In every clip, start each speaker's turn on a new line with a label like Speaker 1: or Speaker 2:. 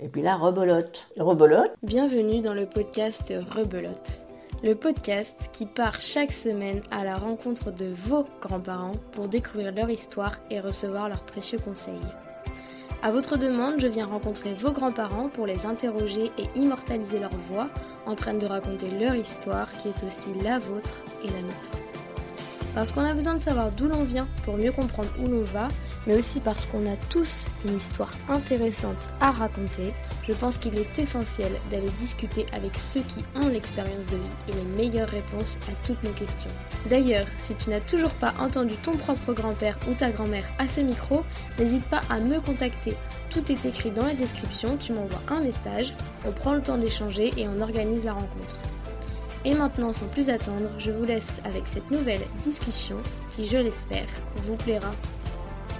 Speaker 1: Et puis là, rebelote. Rebelote
Speaker 2: Bienvenue dans le podcast Rebelote. Le podcast qui part chaque semaine à la rencontre de vos grands-parents pour découvrir leur histoire et recevoir leurs précieux conseils. À votre demande, je viens rencontrer vos grands-parents pour les interroger et immortaliser leur voix en train de raconter leur histoire qui est aussi la vôtre et la nôtre. Parce qu'on a besoin de savoir d'où l'on vient pour mieux comprendre où l'on va, mais aussi parce qu'on a tous une histoire intéressante à raconter, je pense qu'il est essentiel d'aller discuter avec ceux qui ont l'expérience de vie et les meilleures réponses à toutes nos questions. D'ailleurs, si tu n'as toujours pas entendu ton propre grand-père ou ta grand-mère à ce micro, n'hésite pas à me contacter. Tout est écrit dans la description, tu m'envoies un message, on prend le temps d'échanger et on organise la rencontre. Et maintenant, sans plus attendre, je vous laisse avec cette nouvelle discussion qui, je l'espère, vous plaira.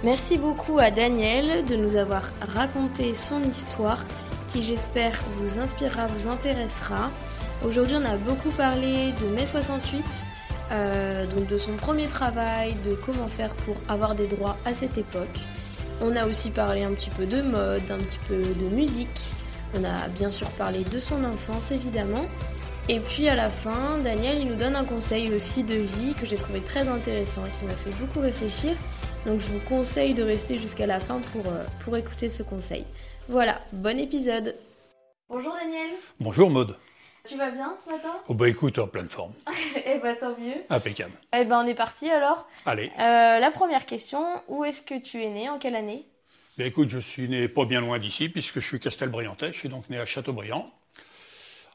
Speaker 2: Merci beaucoup à Daniel de nous avoir raconté son histoire qui, j'espère, vous inspirera, vous intéressera. Aujourd'hui, on a beaucoup parlé de mai 68, euh, donc de son premier travail, de comment faire pour avoir des droits à cette époque. On a aussi parlé un petit peu de mode, un petit peu de musique. On a bien sûr parlé de son enfance, évidemment. Et puis à la fin, Daniel il nous donne un conseil aussi de vie que j'ai trouvé très intéressant et qui m'a fait beaucoup réfléchir. Donc je vous conseille de rester jusqu'à la fin pour, euh, pour écouter ce conseil. Voilà, bon épisode. Bonjour Daniel.
Speaker 3: Bonjour Maude.
Speaker 2: Tu vas bien ce matin?
Speaker 3: Oh bah écoute, en pleine forme.
Speaker 2: Eh bah tant mieux.
Speaker 3: Impeccable.
Speaker 2: Eh ben on est parti alors.
Speaker 3: Allez.
Speaker 2: Euh, la première question, où est-ce que tu es né? En quelle année?
Speaker 3: Bah écoute, je suis né pas bien loin d'ici puisque je suis Castelbriantais. Je suis donc né à Châteaubriand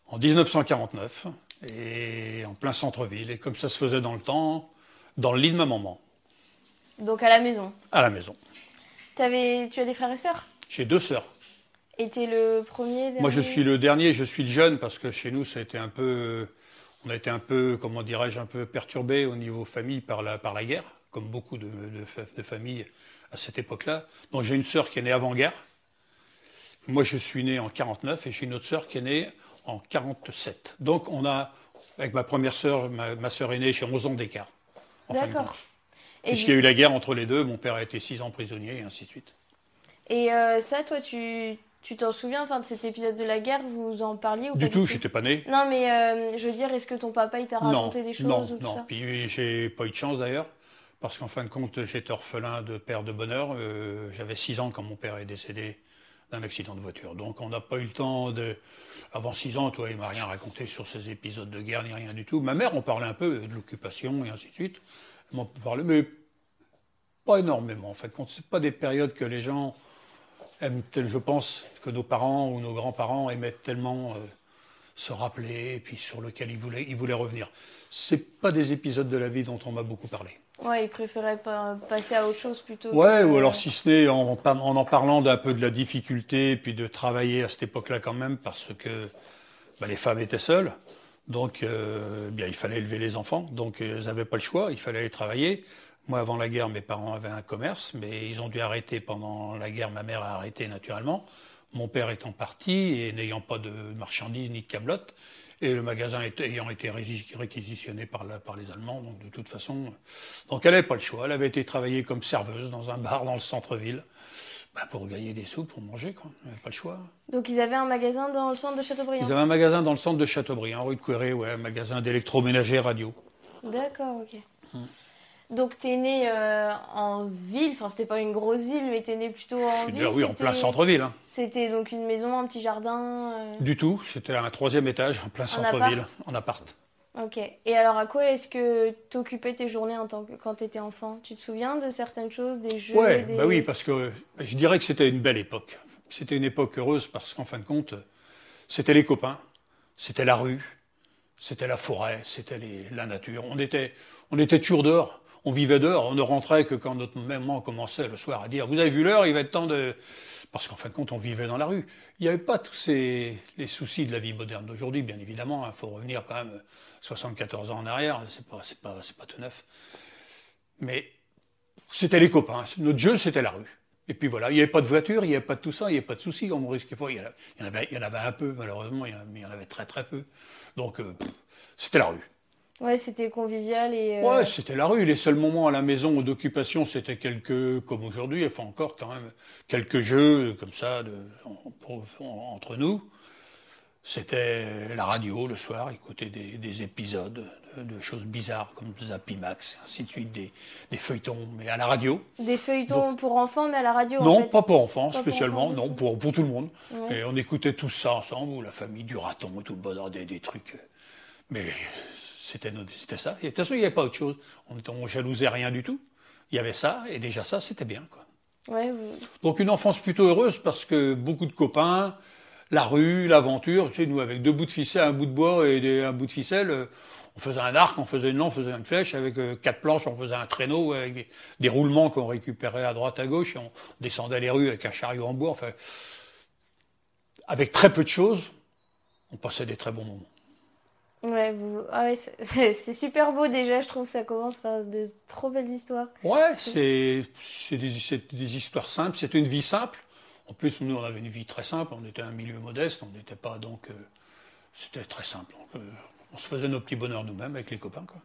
Speaker 3: en 1949 et en plein centre-ville. Et comme ça se faisait dans le temps, dans le lit de ma maman,
Speaker 2: Donc à la maison.
Speaker 3: à la maison.
Speaker 2: Tu as des frères et sœurs?
Speaker 3: J'ai deux sœurs.
Speaker 2: Et t'es le premier
Speaker 3: Moi, je suis le dernier, je suis le jeune parce que chez nous, ça a été un peu, on a été un peu, comment dirais-je, un peu perturbé au niveau famille par la, par la guerre, comme beaucoup de, de, de familles à cette époque-là. Donc, j'ai une sœur qui est née avant-guerre. Moi, je suis né en 49 et j'ai une autre sœur qui est née en 47. Donc, on a, avec ma première sœur, ma, ma sœur est née, j'ai 11 ans d'écart.
Speaker 2: D'accord.
Speaker 3: Puisqu'il y a eu la guerre entre les deux, mon père a été 6 ans prisonnier et ainsi de suite.
Speaker 2: et, euh, ça, toi, tu tu t'en souviens enfin, de cet épisode de la guerre Vous en parliez ou
Speaker 3: Du
Speaker 2: pas
Speaker 3: tout, j'étais pas né.
Speaker 2: Non, mais euh, je veux dire, est-ce que ton papa, il t'a raconté des choses
Speaker 3: non,
Speaker 2: ou tout
Speaker 3: non.
Speaker 2: ça
Speaker 3: Puis j'ai pas eu de chance d'ailleurs, parce qu'en fin de compte, j'étais orphelin de père de bonheur. Euh, J'avais 6 ans quand mon père est décédé d'un accident de voiture. Donc on n'a pas eu le temps de. Avant 6 ans, toi, il m'a rien raconté sur ces épisodes de guerre ni rien du tout. Ma mère, on parlait un peu de l'occupation et ainsi de suite. M'en parlait, mais pas énormément. En fait, c'est pas des périodes que les gens aiment, je pense, que nos parents ou nos grands-parents aimaient tellement euh, se rappeler et puis sur lequel ils voulaient, ils voulaient revenir. C'est pas des épisodes de la vie dont on m'a beaucoup parlé.
Speaker 2: Ouais, il préférait pas passer à autre chose plutôt.
Speaker 3: Ouais,
Speaker 2: que-
Speaker 3: ou alors si ce n'est en en parlant d'un peu de la difficulté, puis de travailler à cette époque-là quand même, parce que bah, les femmes étaient seules, donc euh, bien il fallait élever les enfants, donc euh, ils n'avaient pas le choix, il fallait aller travailler. Moi, avant la guerre, mes parents avaient un commerce, mais ils ont dû arrêter pendant la guerre. Ma mère a arrêté naturellement. Mon père étant parti et n'ayant pas de marchandises ni de câblottes, et le magasin ayant été réquisitionné par, les Allemands, donc de toute façon. Donc elle n'avait pas le choix. Elle avait été travailler comme serveuse dans un bar dans le centre-ville bah, pour gagner des sous, pour manger. Quoi. N'avait pas le choix.
Speaker 2: Donc ils avaient un magasin dans le centre de Châteaubriand.
Speaker 3: Ils avaient un magasin dans le centre de Châteaubriand, rue de Couéré, ouais, un magasin d'électroménager radio.
Speaker 2: D'accord, ok.
Speaker 3: Hmm.
Speaker 2: Donc t'es né euh, en ville, enfin c'était pas une grosse ville, mais t'es né plutôt en
Speaker 3: Je
Speaker 2: ville.
Speaker 3: oui, en plein centre-ville. hein.
Speaker 2: C'était donc une maison, un petit jardin. euh,
Speaker 3: Du tout, c'était un troisième étage, en plein
Speaker 2: En
Speaker 3: centre-ville, en appart.
Speaker 2: Ok. Et alors à quoi est-ce que t'occupais tes journées en tant que quand t'étais enfant? Tu te souviens de certaines choses, des jeux
Speaker 3: Ouais,
Speaker 2: des...
Speaker 3: bah oui, parce que euh, je dirais que c'était une belle époque. C'était une époque heureuse parce qu'en fin de compte, c'était les copains, c'était la rue, c'était la forêt, c'était la nature. On était, on était toujours dehors. On vivait dehors. On ne rentrait que quand notre maman commençait le soir à dire Vous avez vu l'heure, il va être temps de. Parce qu'en fin de compte, on vivait dans la rue. Il n'y avait pas tous ces, les soucis de la vie moderne d'aujourd'hui, bien évidemment. Il faut revenir quand même 74 ans en arrière. C'est pas, c'est pas, c'est pas tout neuf. Mais c'était les copains. Notre jeu, c'était la rue. Et puis voilà, il n'y avait pas de voiture, il n'y avait pas de tout ça, il n'y avait pas de soucis, on ne risquait pas. Il y, en avait, il, y en avait, un peu, malheureusement, il y en- mais il y en avait très très peu. Donc, euh, pff, c'était la rue.
Speaker 2: Ouais, c'était convivial et.
Speaker 3: euh... Ouais, c'était la rue. Les seuls moments à la maison d'occupation, c'était quelques, comme aujourd'hui, enfin encore quand même, quelques jeux comme ça de, entre nous. C'était la radio le soir, écouter des, des épisodes de, de, choses bizarres comme Zapimax, ainsi de suite, des, des, feuilletons, mais à la radio.
Speaker 2: Des feuilletons Donc, pour enfants, mais à la radio
Speaker 3: Non,
Speaker 2: en fait.
Speaker 3: pas pour enfants
Speaker 2: Pas pour
Speaker 3: spécialement,
Speaker 2: enfants,
Speaker 3: non, pour, pour tout le monde.
Speaker 2: Ouais.
Speaker 3: Et on écoutait tout ça ensemble, ou la famille du raton et tout le bonheur, des, des trucs. Mais c'était ça. Et de toute façon, il n'y avait pas autre chose. On ne jalousait rien du tout. Il y avait ça, et déjà ça, c'était bien. Quoi.
Speaker 2: Ouais, vous-
Speaker 3: Donc une enfance plutôt heureuse parce que beaucoup de copains, la rue, l'aventure. Tu sais, nous, avec deux bouts de ficelle, un bout de bois et des- un bout de ficelle, euh, on faisait un arc, on faisait une lance, on faisait une flèche. Avec euh, quatre planches, on faisait un traîneau avec des, des roulements qu'on récupérait à droite, à gauche. Et on descendait les rues avec un chariot en bois. Enfin, avec très peu de choses, on passait des très bons moments.
Speaker 2: ouais, vous- ah ouais, c'est- c'est c'est super beau déjà, je trouve que ça commence par de trop belles histoires.
Speaker 3: Ouais, c'est c'est des, c'est des histoires simples, c'était une vie simple. En plus, nous, on avait une vie très simple, on était un milieu modeste, on n'était pas donc. euh, c'était très simple. Donc, euh, on se faisait nos petits bonheurs nous-mêmes avec les copains. Quoi.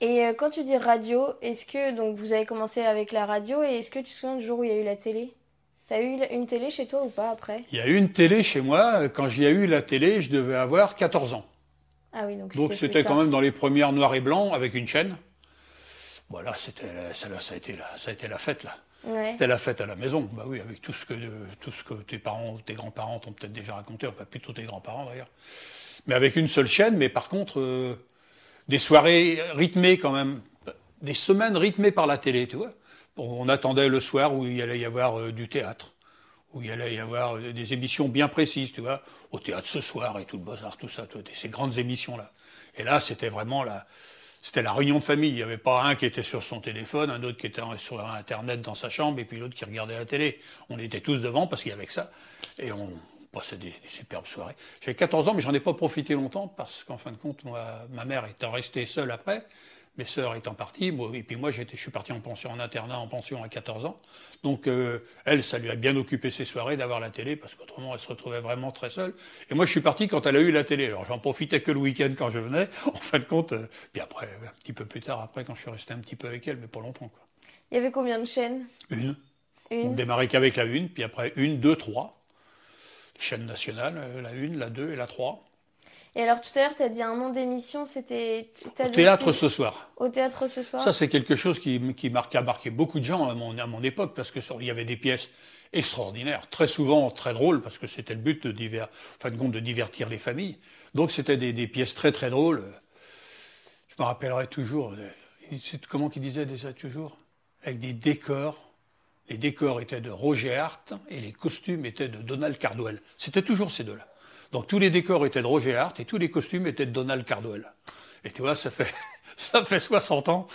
Speaker 2: Et euh, quand tu dis radio, est-ce que donc vous avez commencé avec la radio et est-ce que tu te souviens du jour où il y a eu la télé? T'as eu une télé chez toi ou pas après?
Speaker 3: Il y a eu une télé chez moi. Quand j'y ai eu la télé, je devais avoir 14 ans.
Speaker 2: Ah oui, donc
Speaker 3: c'était quand même dans les premières noir et blanc avec une chaîne. Voilà, c'était ça, là, ça, a été la, ça a été la fête là. C'était la fête à la maison, bah oui, avec tout ce que, tout ce que tes parents ou tes grands-parents t'ont peut-être déjà raconté, enfin plutôt tes grands-parents d'ailleurs. Mais avec une seule chaîne, mais par contre, euh, des soirées rythmées quand même, des semaines rythmées par la télé, tu vois. On attendait le soir où il allait y avoir euh, du théâtre, où il allait y avoir euh, des émissions bien précises, tu vois, au théâtre ce soir et tout le bazar, tout ça, vois, ces grandes émissions-là. Et là, c'était vraiment la, c'était la réunion de famille. Il n'y avait pas un qui était sur son téléphone, un autre qui était sur Internet dans sa chambre, et puis l'autre qui regardait la télé. On était tous devant parce qu'il y avait que ça. Et on passait des, superbes soirées. J'avais 14 ans, mais j'en ai pas profité longtemps parce qu'en fin de compte, ma mère étant restée seule après, mes sœurs étant parties, moi- et puis moi, j'étais, je suis parti en pension, en internat, en pension à 14 ans. Donc, euh, elle, ça lui a bien occupé ses soirées d'avoir la télé, parce qu'autrement, elle se retrouvait vraiment très seule. Et moi, je suis parti quand elle a eu la télé. Alors, j'en profitais que le week-end quand je venais, en fin de compte. euh, puis après, un petit peu plus tard, après, quand je suis resté un petit peu avec elle, mais pas longtemps, quoi.
Speaker 2: Il y avait combien de chaînes?
Speaker 3: Une. On
Speaker 2: Une.
Speaker 3: démarrait qu'avec la une, puis après une, deux, trois. Chaîne nationale, euh, la une, la deux et la trois.
Speaker 2: Et alors tout à l'heure, t'as dit un nom d'émission, c'était
Speaker 3: Au théâtre
Speaker 2: plus-
Speaker 3: ce soir.
Speaker 2: Au théâtre ce soir.
Speaker 3: Ça, c'est quelque chose qui, qui marque, a marqué beaucoup de gens à mon, à mon époque, parce que ça- il y avait des pièces extraordinaires, très souvent très drôles, parce que c'était le but de, diver, en fin de, compte, de divertir les familles. Donc c'était des, des pièces très très drôles. Je me rappellerai toujours, euh, comment qu'il disait déjà toujours? Avec des décors. Les décors étaient de Roger Hart et les costumes étaient de Donald Cardwell. C'était toujours ces deux-là. Donc tous les décors étaient de Roger Hart et tous les costumes étaient de Donald Cardwell. Et tu vois, ça fait, ça fait 60 ans.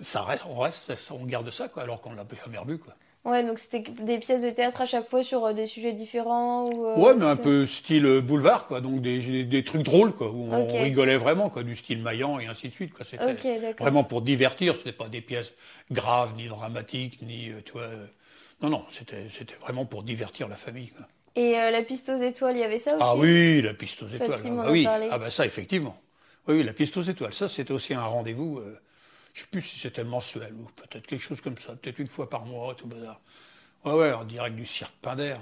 Speaker 3: Ça reste, on reste, on garde ça, quoi, alors qu'on l'a jamais revu, quoi.
Speaker 2: Ouais, donc c'était des pièces de théâtre à chaque fois sur euh, des sujets différents ou. euh,
Speaker 3: Ouais, mais un peu style euh, boulevard, quoi. Donc des, des, des trucs drôles, quoi, où on rigolait vraiment, quoi, du style Maillan et ainsi de suite, quoi. C'était vraiment pour divertir. C'était pas des pièces graves, ni dramatiques, ni, tu vois. euh, Non, non, c'était, c'était vraiment pour divertir la famille, quoi.
Speaker 2: Et euh, la piste aux étoiles, il y avait ça aussi
Speaker 3: Ah oui, la piste aux étoiles. Ah bah
Speaker 2: a
Speaker 3: oui, ah bah ça, effectivement. Oui, oui, la piste aux étoiles. Ça, c'était aussi un rendez-vous. euh, je sais plus si c'était mensuel ou peut-être quelque chose comme ça, peut-être une fois par mois, tout bazar. Ouais, ouais, en direct du cirque Pinder.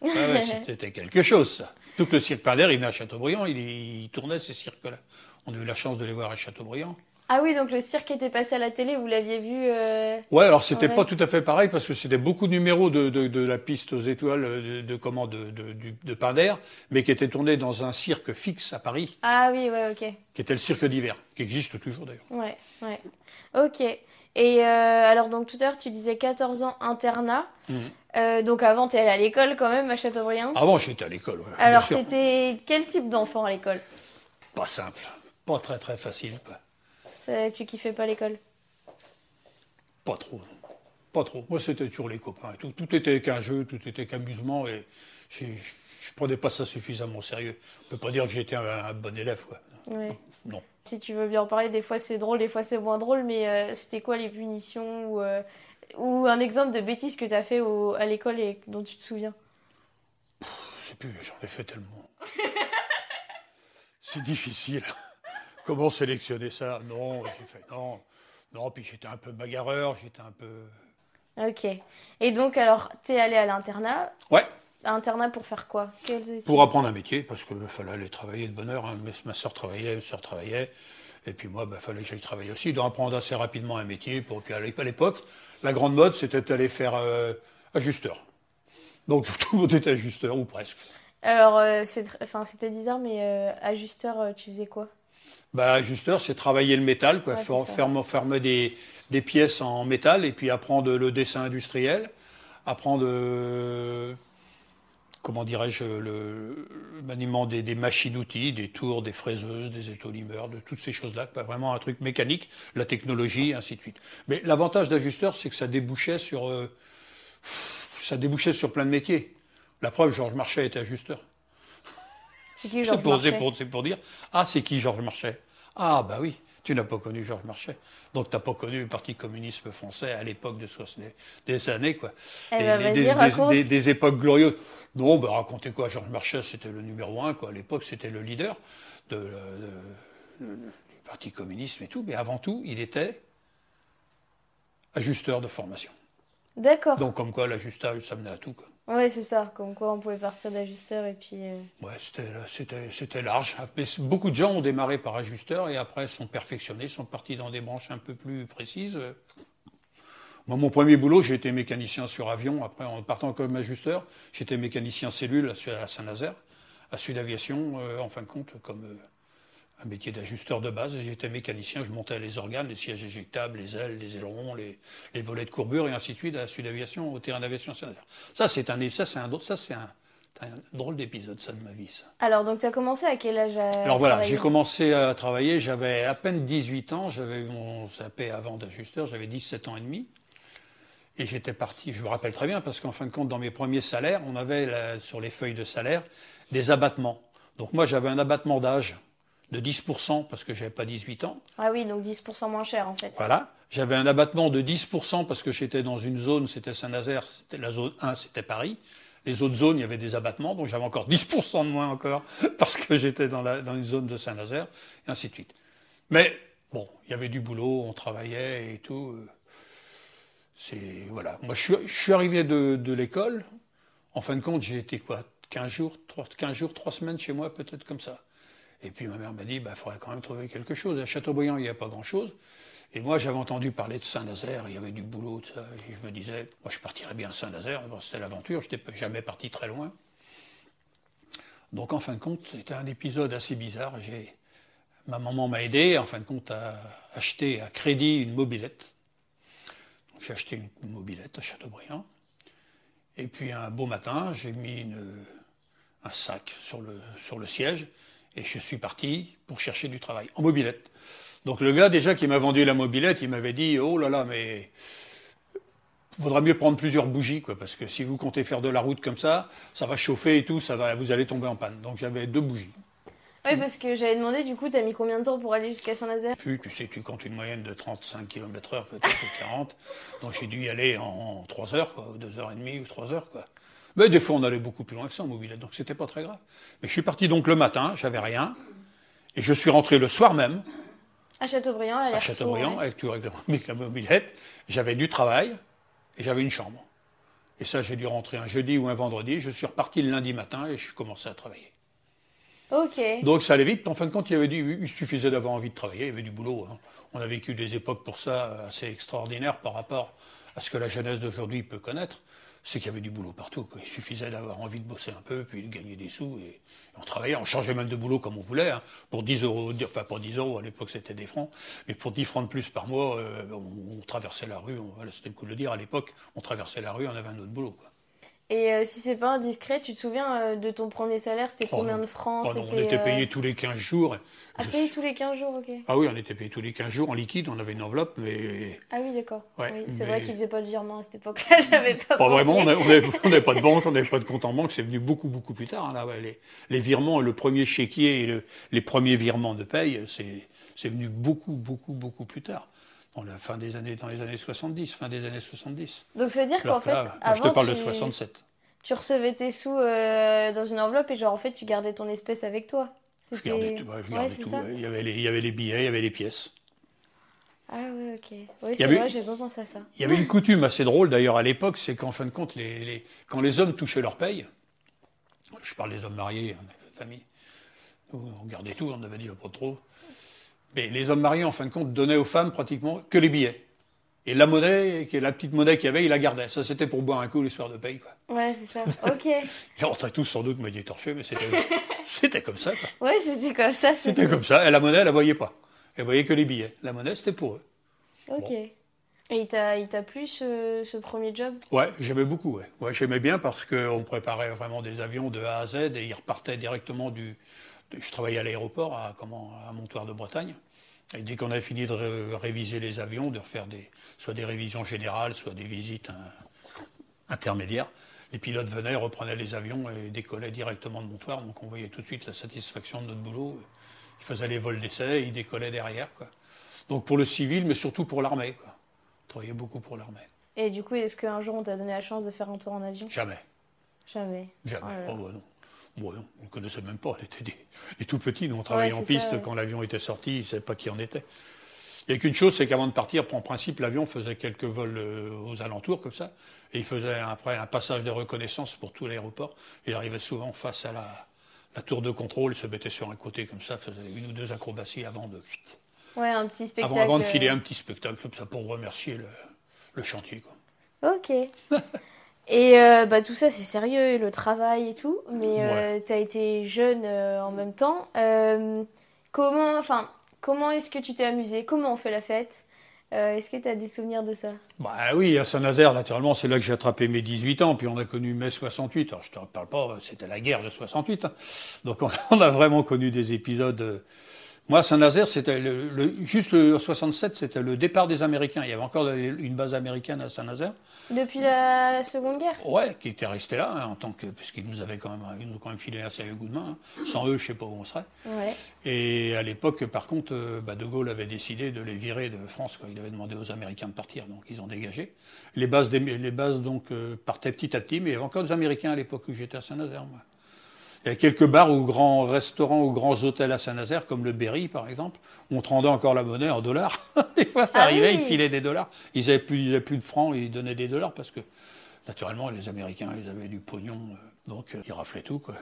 Speaker 3: Ouais, ouais, c'était quelque chose, ça. Tout le cirque Pinder, il venait à Châteaubriand, il, il tournait ces cirques-là. On a eu la chance de les voir à Châteaubriand.
Speaker 2: Ah oui, donc le cirque était passé à la télé, vous l'aviez vu euh,
Speaker 3: Ouais, alors c'était pas tout à fait pareil parce que c'était beaucoup de numéros de, de, de la piste aux étoiles de, de comment de, de, Pinder, mais qui étaient tournés dans un cirque fixe à Paris,
Speaker 2: Ah oui, ouais, ok.
Speaker 3: qui était le cirque d'hiver, qui existe toujours d'ailleurs.
Speaker 2: Ouais, ouais. Ok. Et euh, alors, donc tout à l'heure, tu disais 14 ans internat.
Speaker 3: Mhm.
Speaker 2: Euh, donc avant, t'es allé à l'école quand même à Châteaubriand.
Speaker 3: Avant, j'étais à l'école. ouais,
Speaker 2: alors,
Speaker 3: sûr.
Speaker 2: t'étais quel type d'enfant à l'école?
Speaker 3: Pas simple, pas très très facile, quoi.
Speaker 2: Tu kiffais pas l'école?
Speaker 3: Pas trop, pas trop. Moi, c'était toujours les copains et tout. Tout était qu'un jeu, tout était qu'amusement et je prenais pas ça suffisamment au sérieux. On peut pas dire que j'étais un, un bon élève, quoi.
Speaker 2: Ouais.
Speaker 3: Non.
Speaker 2: Si tu veux bien en parler, des fois c'est drôle, des fois c'est moins drôle, mais euh, c'était quoi les punitions ou, euh, ou un exemple de bêtise que t'as fait au- à l'école et dont tu te souviens?
Speaker 3: Je sais plus, j'en ai fait tellement. C'est difficile. Comment sélectionner ça? Non, j'ai fait non. Non, puis j'étais un peu bagarreur, j'étais un peu.
Speaker 2: Ok. Et donc, alors, t'es allé à l'internat?
Speaker 3: Ouais,
Speaker 2: Internat pour faire quoi?
Speaker 3: Pour apprendre un métier, parce qu'il fallait aller travailler de bonne heure. hein. Ma soeur travaillait, ma soeur travaillait. Et puis moi, il fallait que j'aille travailler aussi. Donc apprendre assez rapidement un métier. Pour... Puis à l'é- à l'époque, la grande mode, c'était d'aller faire euh, ajusteur. Donc tout le monde était ajusteur, ou presque.
Speaker 2: Alors, euh, c'est tr- enfin, peut-être bizarre, mais euh, ajusteur, euh, tu faisais quoi?
Speaker 3: Bah, ajusteur, c'est travailler le métal, quoi,
Speaker 2: Ouais,
Speaker 3: faire, faire- faire des, des pièces en métal et puis apprendre le dessin industriel, apprendre, euh, comment dirais-je, le, le maniement des, des machines-outils, des tours, des fraiseuses, des étolimeurs, de toutes ces choses-là, quoi, vraiment un truc mécanique, la technologie, ainsi de suite. Mais l'avantage d'ajusteur, c'est que ça débouchait sur, euh, ça débouchait sur plein de métiers. La preuve, Georges Marchais était ajusteur.
Speaker 2: C'est qui
Speaker 3: C'est
Speaker 2: Georges
Speaker 3: pour, c'est
Speaker 2: Marchais
Speaker 3: pour- c'est pour dire Ah, c'est qui Georges Marchais? Ah, bah oui, tu n'as pas connu Georges Marchais. Donc, tu n'as pas connu le Parti communiste français à l'époque de 60 des années, quoi.
Speaker 2: Eh
Speaker 3: Des-
Speaker 2: ben,
Speaker 3: des-
Speaker 2: vas-y,
Speaker 3: des,
Speaker 2: raconte.
Speaker 3: des- des époques glorieuses. Non, bah, racontez quoi Georges Marchais, c'était le numéro un, quoi. À l'époque, c'était le leader de, de- de- du Parti communiste et tout. Mais avant tout, il était ajusteur de formation.
Speaker 2: D'accord.
Speaker 3: Donc, comme quoi, l'ajustage, ça menait à tout, quoi.
Speaker 2: Ouais, c'est ça. Comme quoi, on pouvait partir d'ajusteur et puis. euh,
Speaker 3: Ouais, c'était, c'était large. Beaucoup de gens ont démarré par ajusteur et après sont perfectionnés, sont partis dans des branches un peu plus précises. Moi, mon premier boulot, j'ai été mécanicien sur avion. Après, en partant comme ajusteur, j'étais mécanicien cellule à Saint-Nazaire, à Sud Aviation, euh, en fin de compte, comme euh, un métier d'ajusteur de base. J'étais mécanicien, je montais les organes, les sièges éjectables, les ailes, les ailerons, les, les volets de courbure et ainsi de suite à Sud Aviation, au terrain d'aviation Saint-Nazaire. Ça, c'est un, ça, c'est un, ça, c'est un, un drôle d'épisode, ça, de ma vie, ça.
Speaker 2: Alors, donc, tu as commencé à quel âge à
Speaker 3: Alors voilà, j'ai commencé à travailler, j'avais à peine 18 ans, j'avais eu mon CAP avant d'ajusteur, j'avais 17 ans et demi. Et j'étais parti, je me rappelle très bien, parce qu'en fin de compte, dans mes premiers salaires, on avait là, sur les feuilles de salaire des abattements. Donc moi, j'avais un abattement d'âge de 10% parce que j'avais pas 18 ans.
Speaker 2: Ah oui, donc 10% moins cher en fait.
Speaker 3: Voilà. J'avais un abattement de 10% parce que j'étais dans une zone, c'était Saint-Nazaire, c'était la zone 1, c'était Paris. Les autres zones, il y avait des abattements, donc j'avais encore 10% de moins encore parce que j'étais dans, la, dans une zone de Saint-Nazaire, et ainsi de suite. Mais bon, il y avait du boulot, on travaillait et tout. C'est voilà. Moi, je suis, je suis arrivé de, de l'école. En fin de compte, j'ai été quoi 15 jours, 3, 15 jours, 3 semaines chez moi, peut-être comme ça. Et puis ma mère m'a dit, il faudrait quand même trouver quelque chose. À Châteaubriand, il n'y a pas grand-chose. Et moi, j'avais entendu parler de Saint-Nazaire, il y avait du boulot, tout ça. Et je me disais, moi, je partirais bien à Saint-Nazaire. C'était l'aventure, je n'étais jamais parti très loin. Donc, en fin de compte, c'était un épisode assez bizarre. Ma maman m'a aidé, en fin de compte, à acheter à crédit une mobilette. J'ai acheté une mobilette à Châteaubriand. Et puis, un beau matin, j'ai mis un sac sur le, sur le siège et je suis parti pour chercher du travail en mobilette. Donc le gars déjà qui m'a vendu la mobilette, il m'avait dit oh là là mais vaudra mieux prendre plusieurs bougies quoi parce que si vous comptez faire de la route comme ça, ça va chauffer et tout, ça va vous allez tomber en panne. Donc j'avais deux bougies.
Speaker 2: Oui, parce que j'avais demandé, du coup, t'as mis combien de temps pour aller jusqu'à Saint-Nazaire?
Speaker 3: Puis tu sais tu comptes une moyenne de 35 km/h peut-être ou 40. Donc j'ai dû y aller en 3 heures quoi, ou 2 heures et demie ou 3 heures quoi. Mais des fois on allait beaucoup plus loin que ça en mobilette, donc c'était pas très grave. Mais je suis parti donc le matin, j'avais rien et je suis rentré le soir même
Speaker 2: À Châteaubriand, là,
Speaker 3: à Châteaubriand, avec, la mobilette, j'avais du travail et j'avais une chambre. Et ça, j'ai dû rentrer un jeudi ou un vendredi. Je suis reparti le lundi matin et je suis commencé à travailler.
Speaker 2: Ok.
Speaker 3: Donc ça allait vite. En fin de compte, il, y avait du- il suffisait d'avoir envie de travailler. Il y avait du boulot. hein. On a vécu des époques pour ça assez extraordinaires par rapport à ce que la jeunesse d'aujourd'hui peut connaître. C'est qu'il y avait du boulot partout. Il suffisait d'avoir envie de bosser un peu, puis de gagner des sous. Et on travaillait, on changeait même de boulot comme on voulait. hein. Pour 10 euros, enfin pas 10 euros, à l'époque c'était des francs, mais pour 10 francs de plus par mois, euh, on, traversait la rue. c'était le coup de le dire. À l'époque, on traversait la rue, on avait un autre boulot.
Speaker 2: Et euh, si c'est pas indiscret, tu te souviens euh, de ton premier salaire C'était
Speaker 3: Oh,
Speaker 2: combien
Speaker 3: non.
Speaker 2: de francs
Speaker 3: Oh non, on était
Speaker 2: euh,
Speaker 3: payé tous les 15 jours.
Speaker 2: À
Speaker 3: Je-
Speaker 2: payer tous les 15 jours, ok.
Speaker 3: Ah oui, on était payé tous les 15 jours en liquide, on avait une enveloppe, mais
Speaker 2: Ah oui, d'accord.
Speaker 3: Ouais,
Speaker 2: oui, c'est
Speaker 3: mais-
Speaker 2: vrai qu'ils faisaient pas de virement à cette époque-là, j'avais pas
Speaker 3: Pas
Speaker 2: pensé.
Speaker 3: vraiment, on n'avait pas de banque, on n'avait pas de compte en banque, c'est venu beaucoup, beaucoup plus tard. hein, là, les, les virements, le premier chéquier et le- les premiers virements de paye, c'est venu beaucoup, beaucoup, beaucoup plus tard. Dans la fin des années, dans les années 70, fin des années 70.
Speaker 2: Donc ça veut dire qu'en fait,
Speaker 3: là,
Speaker 2: avant,
Speaker 3: je te parle
Speaker 2: tu...
Speaker 3: de 67.
Speaker 2: tu recevais tes sous euh, dans une enveloppe et genre en fait tu gardais ton espèce avec toi.
Speaker 3: Je gardais tout. ouais, je gardais tout. Il, y avait les, il y avait les billets, il y avait les pièces.
Speaker 2: Ah ouais, ok. Oui, c'est vrai, j'ai pas pensé à ça.
Speaker 3: Il y avait une coutume assez drôle d'ailleurs à l'époque, c'est qu'en fin de compte, les, les- quand les hommes touchaient leur paye, je parle des hommes mariés, hein, nous, on gardait tout, on avait dit pas trop. Mais les hommes mariés, en fin de compte, donnaient aux femmes pratiquement que les billets. Et la monnaie, qui est la petite monnaie qu'il y avait, ils la gardaient. Ça, c'était pour boire un coup les soirs de paye. Quoi.
Speaker 2: Ouais, c'est ça. Ok.
Speaker 3: Ils rentraient tous sans doute moitié torchés, mais c'était, c'était comme ça. Quoi.
Speaker 2: Ouais, c'était comme ça.
Speaker 3: C'était comme ça. Et la monnaie, elle la voyait pas. Elle voyait que les billets. La monnaie, c'était pour eux.
Speaker 2: Ok. Et il t'a, il t'a plu ce, ce premier job?
Speaker 3: Ouais, j'aimais beaucoup. Ouais. Ouais, j'aimais bien parce qu'on préparait vraiment des avions de A à Z et ils repartaient directement du. Je travaillais à l'aéroport à comment à Montoire de Bretagne. Et dès qu'on avait fini de ré- réviser les avions, de refaire des soit des révisions générales, soit des visites hein, intermédiaires, les pilotes venaient, reprenaient les avions et décollaient directement de Montoire. Donc on voyait tout de suite la satisfaction de notre boulot. Ils faisaient les vols d'essai, ils décollaient derrière. Quoi. Donc pour le civil, mais surtout pour l'armée. On travaillait beaucoup pour l'armée.
Speaker 2: Et du coup, est-ce qu'un jour on t'a donné la chance de faire un tour en avion?
Speaker 3: Jamais.
Speaker 2: Jamais.
Speaker 3: Jamais.
Speaker 2: Oh.
Speaker 3: Oh, bah non. Bon, on ne connaissait même pas. On était des, des tout petits. Nous, on travaillait
Speaker 2: Ouais,
Speaker 3: en piste
Speaker 2: ça, ouais.
Speaker 3: quand l'avion était sorti. Ils ne savaient pas qui en était. Il n'y a qu'une chose, c'est qu'avant de partir, en principe, l'avion faisait quelques vols euh, aux alentours, comme ça. Et il faisait après un passage de reconnaissance pour tout l'aéroport. Il arrivait souvent face à la, la tour de contrôle, il se mettait sur un côté comme ça, faisait une ou deux acrobaties avant de,
Speaker 2: Ouais, un petit spectacle.
Speaker 3: avant, avant de filer un petit spectacle comme ça pour remercier le, le chantier. Quoi.
Speaker 2: Ok. Et euh, bah, tout ça, c'est sérieux, le travail et tout. Mais euh, tu as été jeune euh, en même temps. Comment enfin, comment est-ce que tu t'es amusé? Comment on fait la fête? Est-ce que tu as des souvenirs de ça?
Speaker 3: Bah oui, à Saint-Nazaire, naturellement, c'est là que j'ai attrapé mes 18 ans, puis on a connu mai 68. Alors je te parle pas, c'était la guerre de 68. hein. Donc on, on a vraiment connu des épisodes. Moi, Saint-Nazaire, c'était le, le- juste le 67, c'était le départ des Américains. Il y avait encore une base américaine à Saint-Nazaire.
Speaker 2: Depuis la Seconde Guerre
Speaker 3: Ouais, qui était resté là, hein, en tant que, parce qu'ils nous avaient quand même, ils nous ont quand même filé un sérieux coup de main. hein. Sans eux, je sais pas où on serait.
Speaker 2: Ouais.
Speaker 3: Et à l'époque, par contre, euh, bah, De Gaulle avait décidé de les virer de France. Quoi. Il avait demandé aux Américains de partir, donc ils ont dégagé. Les bases, des- les bases donc euh, partaient petit à petit, mais il y avait encore des Américains à l'époque où j'étais à Saint-Nazaire. moi. Il y a quelques bars ou grands restaurants ou grands hôtels à Saint-Nazaire, comme le Berry par exemple, où on te rendait encore la monnaie en dollars. des fois, ça
Speaker 2: Ah
Speaker 3: arrivait,
Speaker 2: oui.
Speaker 3: ils filaient des dollars. Ils n'avaient plus, plus de francs, ils donnaient des dollars parce que, naturellement, les Américains, ils avaient du pognon, euh, donc euh, ils raflaient tout, quoi.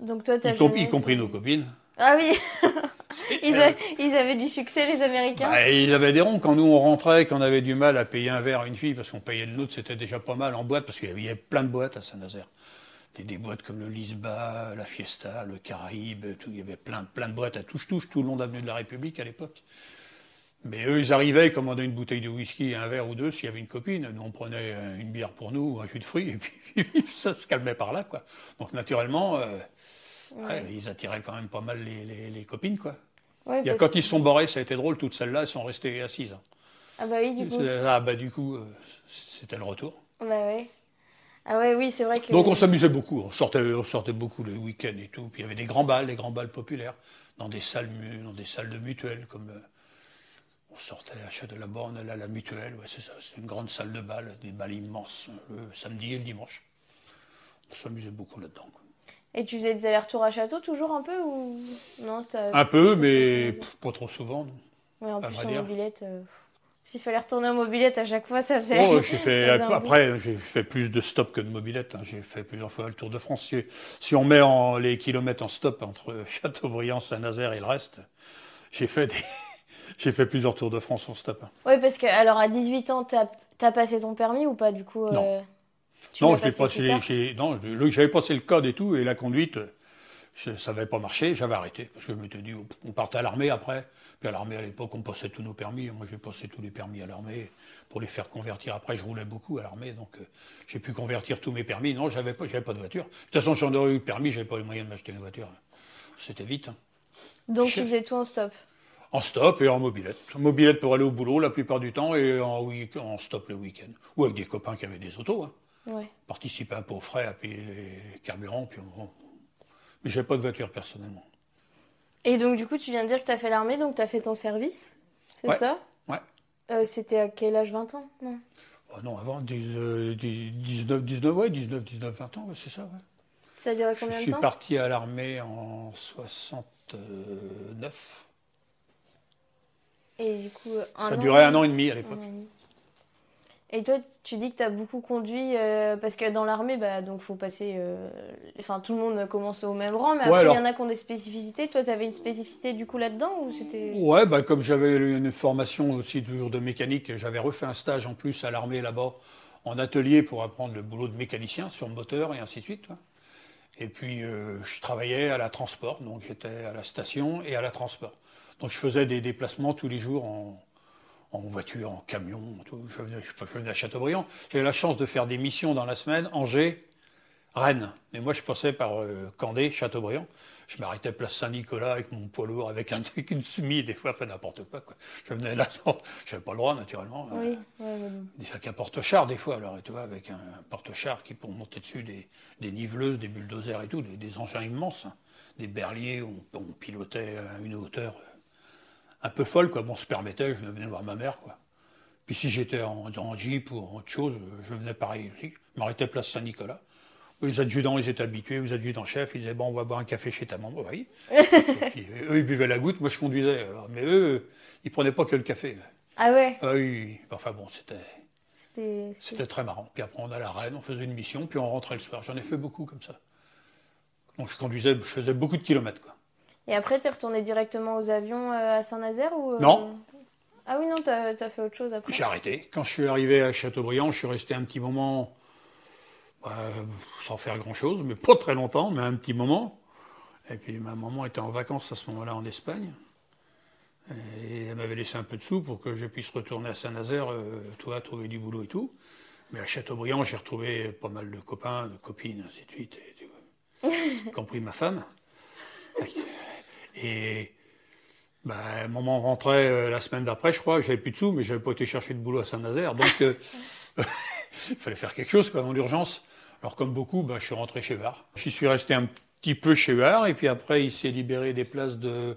Speaker 2: Donc toi, t'as
Speaker 3: Y, com- y compris nos copines.
Speaker 2: Ah oui ils, a- ils avaient du succès, les Américains?
Speaker 3: Bah, ils avaient des ronds. Quand nous, on rentrait, qu'on avait du mal à payer un verre à une fille, parce qu'on payait le nôtre, c'était déjà pas mal en boîte, parce qu'il y avait plein de boîtes à Saint-Nazaire. Des, des boîtes comme le Lisba, la Fiesta, le Caraïbe, tout. il y avait plein, plein de boîtes à touche-touche, tout le long de l'avenue de la République à l'époque. Mais eux, ils arrivaient, ils commandaient une bouteille de whisky et un verre ou deux s'il y avait une copine. Nous, on prenait euh, une bière pour nous, ou un jus de fruits, et puis ça se calmait par là, quoi. Donc, naturellement, euh, ouais, ils attiraient quand même pas mal les, les- les copines, quoi.
Speaker 2: Ouais,
Speaker 3: Il y a,
Speaker 2: parce
Speaker 3: quand
Speaker 2: que-
Speaker 3: ils se sont barrés, ça a été drôle, toutes celles-là, elles sont restées assises. hein.
Speaker 2: Ah bah oui, du coup.
Speaker 3: Ah bah du coup, euh, c'était le retour.
Speaker 2: Bah ouais. Ah ouais, oui, c'est vrai que...
Speaker 3: Donc on s'amusait beaucoup, on sortait, on sortait beaucoup le week-end et tout. Puis il y avait des grands balles, des grands balles populaires, dans des salles, mu- dans des salles de mutuelles, comme euh, on sortait à Château de la Borne, là, la mutuelle, ouais, c'est ça, c'est une grande salle de bal, des balles immenses, euh, le samedi et le dimanche. On s'amusait beaucoup là-dedans. quoi.
Speaker 2: Et tu faisais des allers-retours à château toujours un peu ou non t'as-
Speaker 3: Un peu, mais pff, pas trop souvent. non.
Speaker 2: Ouais, en
Speaker 3: à
Speaker 2: plus
Speaker 3: vrai
Speaker 2: en
Speaker 3: dire.
Speaker 2: mobilette, euh, s'il fallait retourner en mobilette à chaque fois, ça faisait.
Speaker 3: Oh, j'ai fait, après, j'ai fait plus de stops que de mobilette. hein. J'ai fait plusieurs fois le Tour de France. Si, si on met en, les kilomètres en stop entre Châteaubriand, Saint-Nazaire et le reste, j'ai fait des, j'ai fait plusieurs Tours de France en stop. hein.
Speaker 2: Ouais, parce que alors à 18 ans, t'as as passé ton permis ou pas du coup
Speaker 3: Non.
Speaker 2: euh, tu
Speaker 3: non, je
Speaker 2: passé
Speaker 3: non, j'avais passé le code et tout, et la conduite, ça n'avait pas marché, j'avais arrêté. Parce que je m'étais dit, on partait à l'armée après. Puis à l'armée, à l'époque, on passait tous nos permis. Moi, j'ai passé tous les permis à l'armée pour les faire convertir. Après, je roulais beaucoup à l'armée, donc euh, j'ai pu convertir tous mes permis. Non, j'avais pas, j'avais pas de voiture. De toute façon, j'en aurais eu le permis, j'avais pas les moyens de m'acheter une voiture. C'était vite. hein.
Speaker 2: Donc tu faisais tout en stop?
Speaker 3: En stop et en mobilette. En mobilette pour aller au boulot la plupart du temps et en, week- en stop le week-end. Ou avec des copains qui avaient des autos. Hein.
Speaker 2: Ouais.
Speaker 3: Participer un peu aux frais, à payer les carburants. Puis on... Mais j'avais pas de voiture personnellement.
Speaker 2: Et donc du coup, tu viens de dire que t'as fait l'armée, donc t'as fait ton service, c'est
Speaker 3: Ouais.
Speaker 2: ça?
Speaker 3: Ouais.
Speaker 2: Euh, C'était à quel âge? 20 ans Non?
Speaker 3: Oh non, avant, dix- euh, dix- 19, 19, ouais, 19, 19, 20 ans, c'est ça. Ouais.
Speaker 2: Ça a duré
Speaker 3: Je
Speaker 2: combien de
Speaker 3: suis
Speaker 2: temps?
Speaker 3: parti à l'armée en 60, 69.
Speaker 2: Et du coup, un
Speaker 3: Ça
Speaker 2: an-
Speaker 3: durait un an et demi? à l'époque.
Speaker 2: Et toi, tu dis que tu as beaucoup conduit euh, parce que dans l'armée, bah, donc faut passer. euh, Enfin, tout le monde commence au même rang, mais
Speaker 3: Ouais,
Speaker 2: après, il y en a qui ont des spécificités. Toi, tu avais une spécificité du coup là-dedans ou c'était.
Speaker 3: Ouais, bah, comme j'avais une formation aussi toujours de mécanique, j'avais refait un stage en plus à l'armée là-bas en atelier pour apprendre le boulot de mécanicien sur le moteur et ainsi de suite. quoi. Et puis euh, je travaillais à la transport, donc j'étais à la station et à la transport. Donc je faisais des déplacements tous les jours en, en voiture, en camion. tout. Je, venais, je, je venais à Châteaubriand. J'avais la chance de faire des missions dans la semaine, Angers, Rennes. Mais moi je passais par euh, Candé, Châteaubriand. Je m'arrêtais place Saint-Nicolas avec mon poids lourd, avec un truc, une semi, des fois, enfin n'importe quoi, quoi. Je venais là, j'avais pas le droit naturellement.
Speaker 2: Oui, mais bon.
Speaker 3: Des- Avec un porte-char des fois, alors tu vois, avec un porte-char qui pour monter dessus des, des niveleuses, des bulldozers et tout, des, des engins immenses, hein. des berliers, on, on pilotait à une hauteur euh, un peu folle, quoi. Bon, on se permettait, je venais voir ma mère, quoi. Puis si j'étais en, en jeep ou en autre chose, je venais pareil aussi. Je m'arrêtais place Saint-Nicolas. Les adjudants, ils étaient habitués, les adjudants-chefs, ils disaient, bon, on va boire un café chez ta maman, oui. Puis, euh, eux, ils buvaient la goutte, moi je conduisais. Alors. Mais eux, ils prenaient pas que le café.
Speaker 2: Ah ouais,
Speaker 3: Ah oui, enfin bon, c'était...
Speaker 2: c'était.
Speaker 3: très marrant. Puis après, on allait à Rennes, on faisait une mission, puis on rentrait le soir. J'en ai fait beaucoup comme ça. Donc je conduisais, je faisais beaucoup de kilomètres. Quoi.
Speaker 2: Et après, t'es retourné directement aux avions euh, à Saint-Nazaire ou euh,
Speaker 3: Non.
Speaker 2: Ah oui, non, t'as as fait autre chose après.
Speaker 3: J'ai arrêté. Quand je suis arrivé à Châteaubriand, je suis resté un petit moment, bah, sans faire grand-chose, mais pas très longtemps, mais un petit moment. Et puis ma maman était en vacances à ce moment-là en Espagne. Et elle m'avait laissé un peu de sous pour que je puisse retourner à Saint-Nazaire, euh, toi, trouver du boulot et tout. Mais à Châteaubriand, j'ai retrouvé pas mal de copains, de copines, ainsi de suite, et y compris ma femme. Et bah, maman rentrait euh, la semaine d'après, je crois, j'avais plus de sous, mais j'avais pas été chercher de boulot à Saint-Nazaire, donc euh, il fallait faire quelque chose quoi, dans l'urgence. Alors comme beaucoup, bah, je suis rentré chez VAR. J'y suis resté un petit peu chez VAR, et puis après il s'est libéré des places de,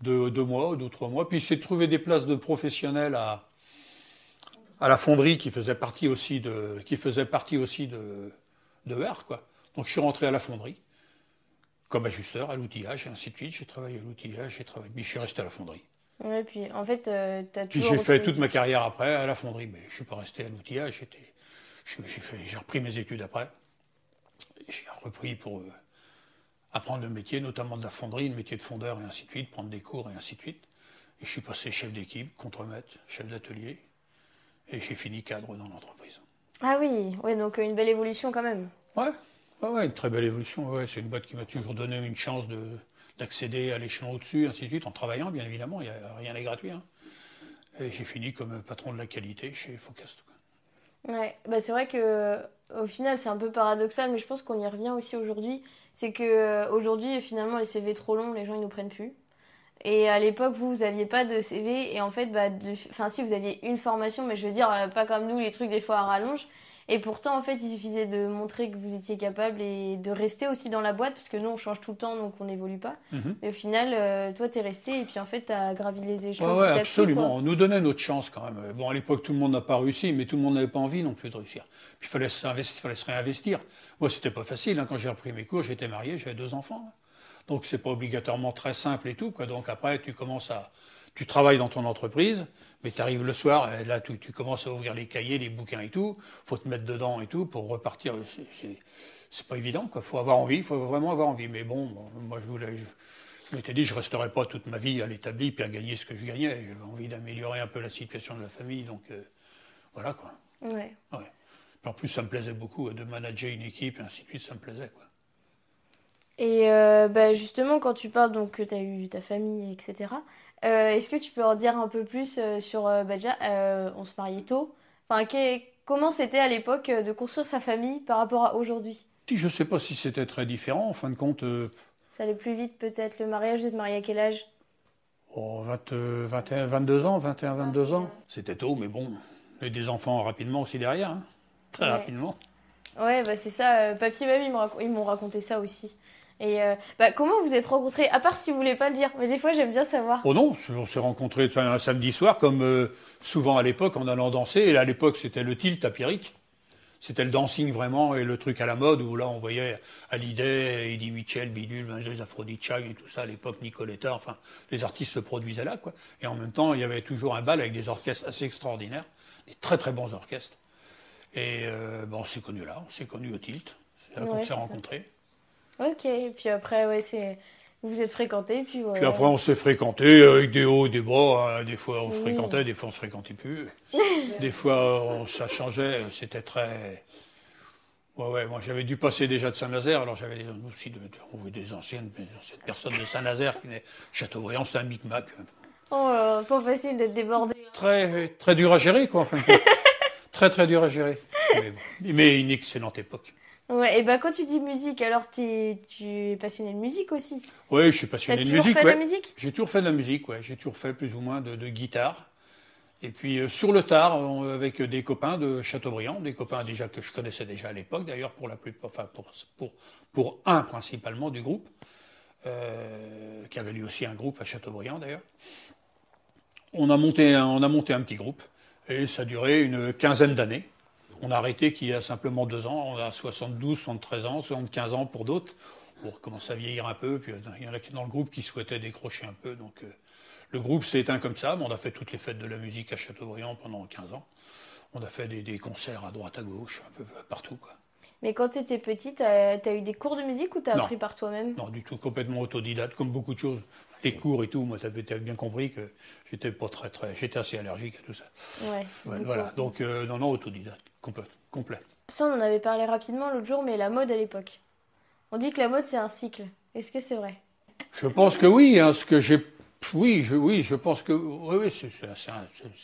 Speaker 3: de deux mois, deux, trois mois, puis il s'est trouvé des places de professionnels à, à la fonderie qui faisait partie aussi de, qui faisait partie aussi de, de VAR. Quoi. Donc je suis rentré à la fonderie comme ajusteur à l'outillage et ainsi de suite. J'ai travaillé à l'outillage, j'ai travaillé, puis je suis resté à la fonderie.
Speaker 2: Ouais, puis en fait, euh,
Speaker 3: Puis
Speaker 2: toujours.
Speaker 3: j'ai fait toute ma carrière après à la fonderie, mais je suis pas resté à l'outillage. J'étais, je- j'ai fait, j'ai repris mes études après. J'ai repris pour euh, apprendre le métier, notamment de la fonderie, le métier de fondeur et ainsi de suite, prendre des cours et ainsi de suite. Et je suis passé chef d'équipe, contremaître, chef d'atelier, et j'ai fini cadre dans l'entreprise.
Speaker 2: Ah oui, ouais, donc euh, une belle évolution quand même.
Speaker 3: Ouais, ouais, ouais, une très belle évolution. Ouais, c'est une boîte qui m'a toujours donné une chance de, d'accéder à l'échelon au-dessus, ainsi de suite, en travaillant, bien évidemment. Y a, rien n'est gratuit. hein. Et j'ai fini comme patron de la qualité chez Focast.
Speaker 2: Ouais, bah c'est vrai que au final c'est un peu paradoxal, mais je pense qu'on y revient aussi aujourd'hui. C'est que aujourd'hui finalement les CV trop longs, les gens ils nous prennent plus. Et à l'époque vous vous aviez pas de CV et en fait bah enfin si vous aviez une formation, mais je veux dire euh, pas comme nous les trucs des fois à rallonge. Et pourtant en fait il suffisait de montrer que vous étiez capable et de rester aussi dans la boîte parce que nous on change tout le temps donc on n'évolue pas.
Speaker 3: Mhm.
Speaker 2: Mais au final euh, toi t'es resté et puis en fait t'as gravi les échelons
Speaker 3: Ouais, ouais,
Speaker 2: quoi.
Speaker 3: absolument. On nous donnait notre chance quand même. Bon, à l'époque, tout le monde n'a pas réussi, mais tout le monde n'avait pas envie non plus de réussir. Puis il fallait, s'investir- fallait se réinvestir. Moi, c'était pas facile. hein. Quand j'ai repris mes cours, j'étais marié, j'avais deux enfants. hein. Donc, c'est pas obligatoirement très simple et tout. Quoi. Donc, après, tu commences à. Tu travailles dans ton entreprise, mais tu arrives le soir, et là, tu, tu commences à ouvrir les cahiers, les bouquins et tout. faut te mettre dedans et tout pour repartir. C'est- pas évident. Il faut avoir envie, il faut vraiment avoir envie. Mais bon, moi, je voulais. je- je m'étais dit, je resterai pas toute ma vie à l'établi puis à gagner ce que je gagnais. J'avais envie d'améliorer un peu la situation de la famille, donc euh, voilà quoi.
Speaker 2: Ouais.
Speaker 3: Puis en plus, ça me plaisait beaucoup euh, de manager une équipe, et ainsi de suite, ça me plaisait quoi.
Speaker 2: Et euh, bah, justement, quand tu parles donc que tu as eu ta famille, etc., euh, est-ce que tu peux en dire un peu plus euh, sur. euh, bah, déjà, euh, on se mariait tôt. Enfin, comment c'était à l'époque euh, de construire sa famille par rapport à aujourd'hui?
Speaker 3: Si je sais pas si c'était très différent, en fin de compte, euh,
Speaker 2: Ça allait plus vite peut-être le mariage Vous êtes marié à quel âge?
Speaker 3: Oh, 20, euh, 21, 22 ans, 21, 22 ans, c'était tôt, mais bon, j'ai des enfants rapidement aussi derrière, hein. très
Speaker 2: Ouais.
Speaker 3: rapidement.
Speaker 2: Ouais, bah c'est ça. euh, papy et mamie ils m'ont raconté ça aussi. Et euh, bah, comment vous êtes rencontrés À part si vous voulez pas le dire, mais des fois j'aime bien savoir.
Speaker 3: Oh non, on s'est rencontrés un samedi soir, comme euh, souvent à l'époque, en allant danser. Et à l'époque, c'était le tilt à Pierrick. c'était le dancing vraiment et le truc à la mode où là on voyait Hallyday, Eddie Mitchell, Bidule, les Aphrodite Chag et tout ça à l'époque, Nicoletta, enfin les artistes se produisaient là quoi. Et en même temps il y avait toujours un bal avec des orchestres assez extraordinaires, des très très bons orchestres. Et euh, bon, on s'est connus là, on s'est connus au Tilt, c'est là qu'on s'est
Speaker 2: ça. Ok, et puis après, ouais, c'est. Vous vous êtes fréquentés, puis voilà.
Speaker 3: Puis après, on s'est fréquenté avec des hauts et des bas. hein. Des fois, on se fréquentait, des fois, on se fréquentait plus. des fois, on- ça changeait. C'était très. Ouais, ouais, moi, j'avais dû passer déjà de Saint-Nazaire. Alors, j'avais aussi de, on des anciennes, des anciennes personnes de Saint-Nazaire qui venaient. Chateaubriand, c'était un micmac.
Speaker 2: Oh là là, pas facile d'être débordé.
Speaker 3: Très, très dur à gérer, quoi, en fin de compte. très, très dur à gérer. Mais. Mais une excellente époque.
Speaker 2: Ouais, et bah quand tu dis musique, alors tu es passionné de musique aussi?
Speaker 3: Oui, je suis passionné de
Speaker 2: toujours
Speaker 3: musique.
Speaker 2: fait de
Speaker 3: ouais.
Speaker 2: la musique?
Speaker 3: J'ai toujours fait de la musique, ouais. J'ai toujours fait plus ou moins de, de guitare. Et puis euh, sur le tard, on- avec des copains de Chateaubriand, des copains déjà que je connaissais déjà à l'époque, d'ailleurs pour la plupart, enfin pour, pour, pour un principalement du groupe, euh, qui avait lui aussi un groupe à Chateaubriand d'ailleurs. On a monté, on a monté un petit groupe et ça a duré une quinzaine d'années. On a arrêté qu'il y a simplement deux ans. On a 72, 73 ans, 75 ans pour d'autres. On commence à vieillir un peu. Puis il y en a qui dans le groupe qui souhaitaient décrocher un peu. Donc euh, le groupe s'est éteint comme ça. Mais on a fait toutes les fêtes de la musique à Châteaubriand pendant 15 ans. On a fait des, des concerts à droite, à gauche, un peu partout. Quoi.
Speaker 2: Mais quand t'étais petite, t'as as eu des cours de musique ou t'as
Speaker 3: Non.
Speaker 2: appris par toi-même?
Speaker 3: Non, du tout, complètement autodidacte, comme beaucoup de choses. Les cours et tout, moi, t'avais t'avais bien compris que j'étais pas très, très, j'étais assez allergique à tout ça.
Speaker 2: Ouais.
Speaker 3: Voilà, donc euh, non, non, autodidacte, complet. complet.
Speaker 2: Ça, on en avait parlé rapidement l'autre jour, mais la mode à l'époque. On dit que la mode c'est un cycle. Est-ce que c'est vrai?
Speaker 3: Je pense que oui, hein, ce que j'ai, oui, je, oui, je pense que oui, oui, c'est un,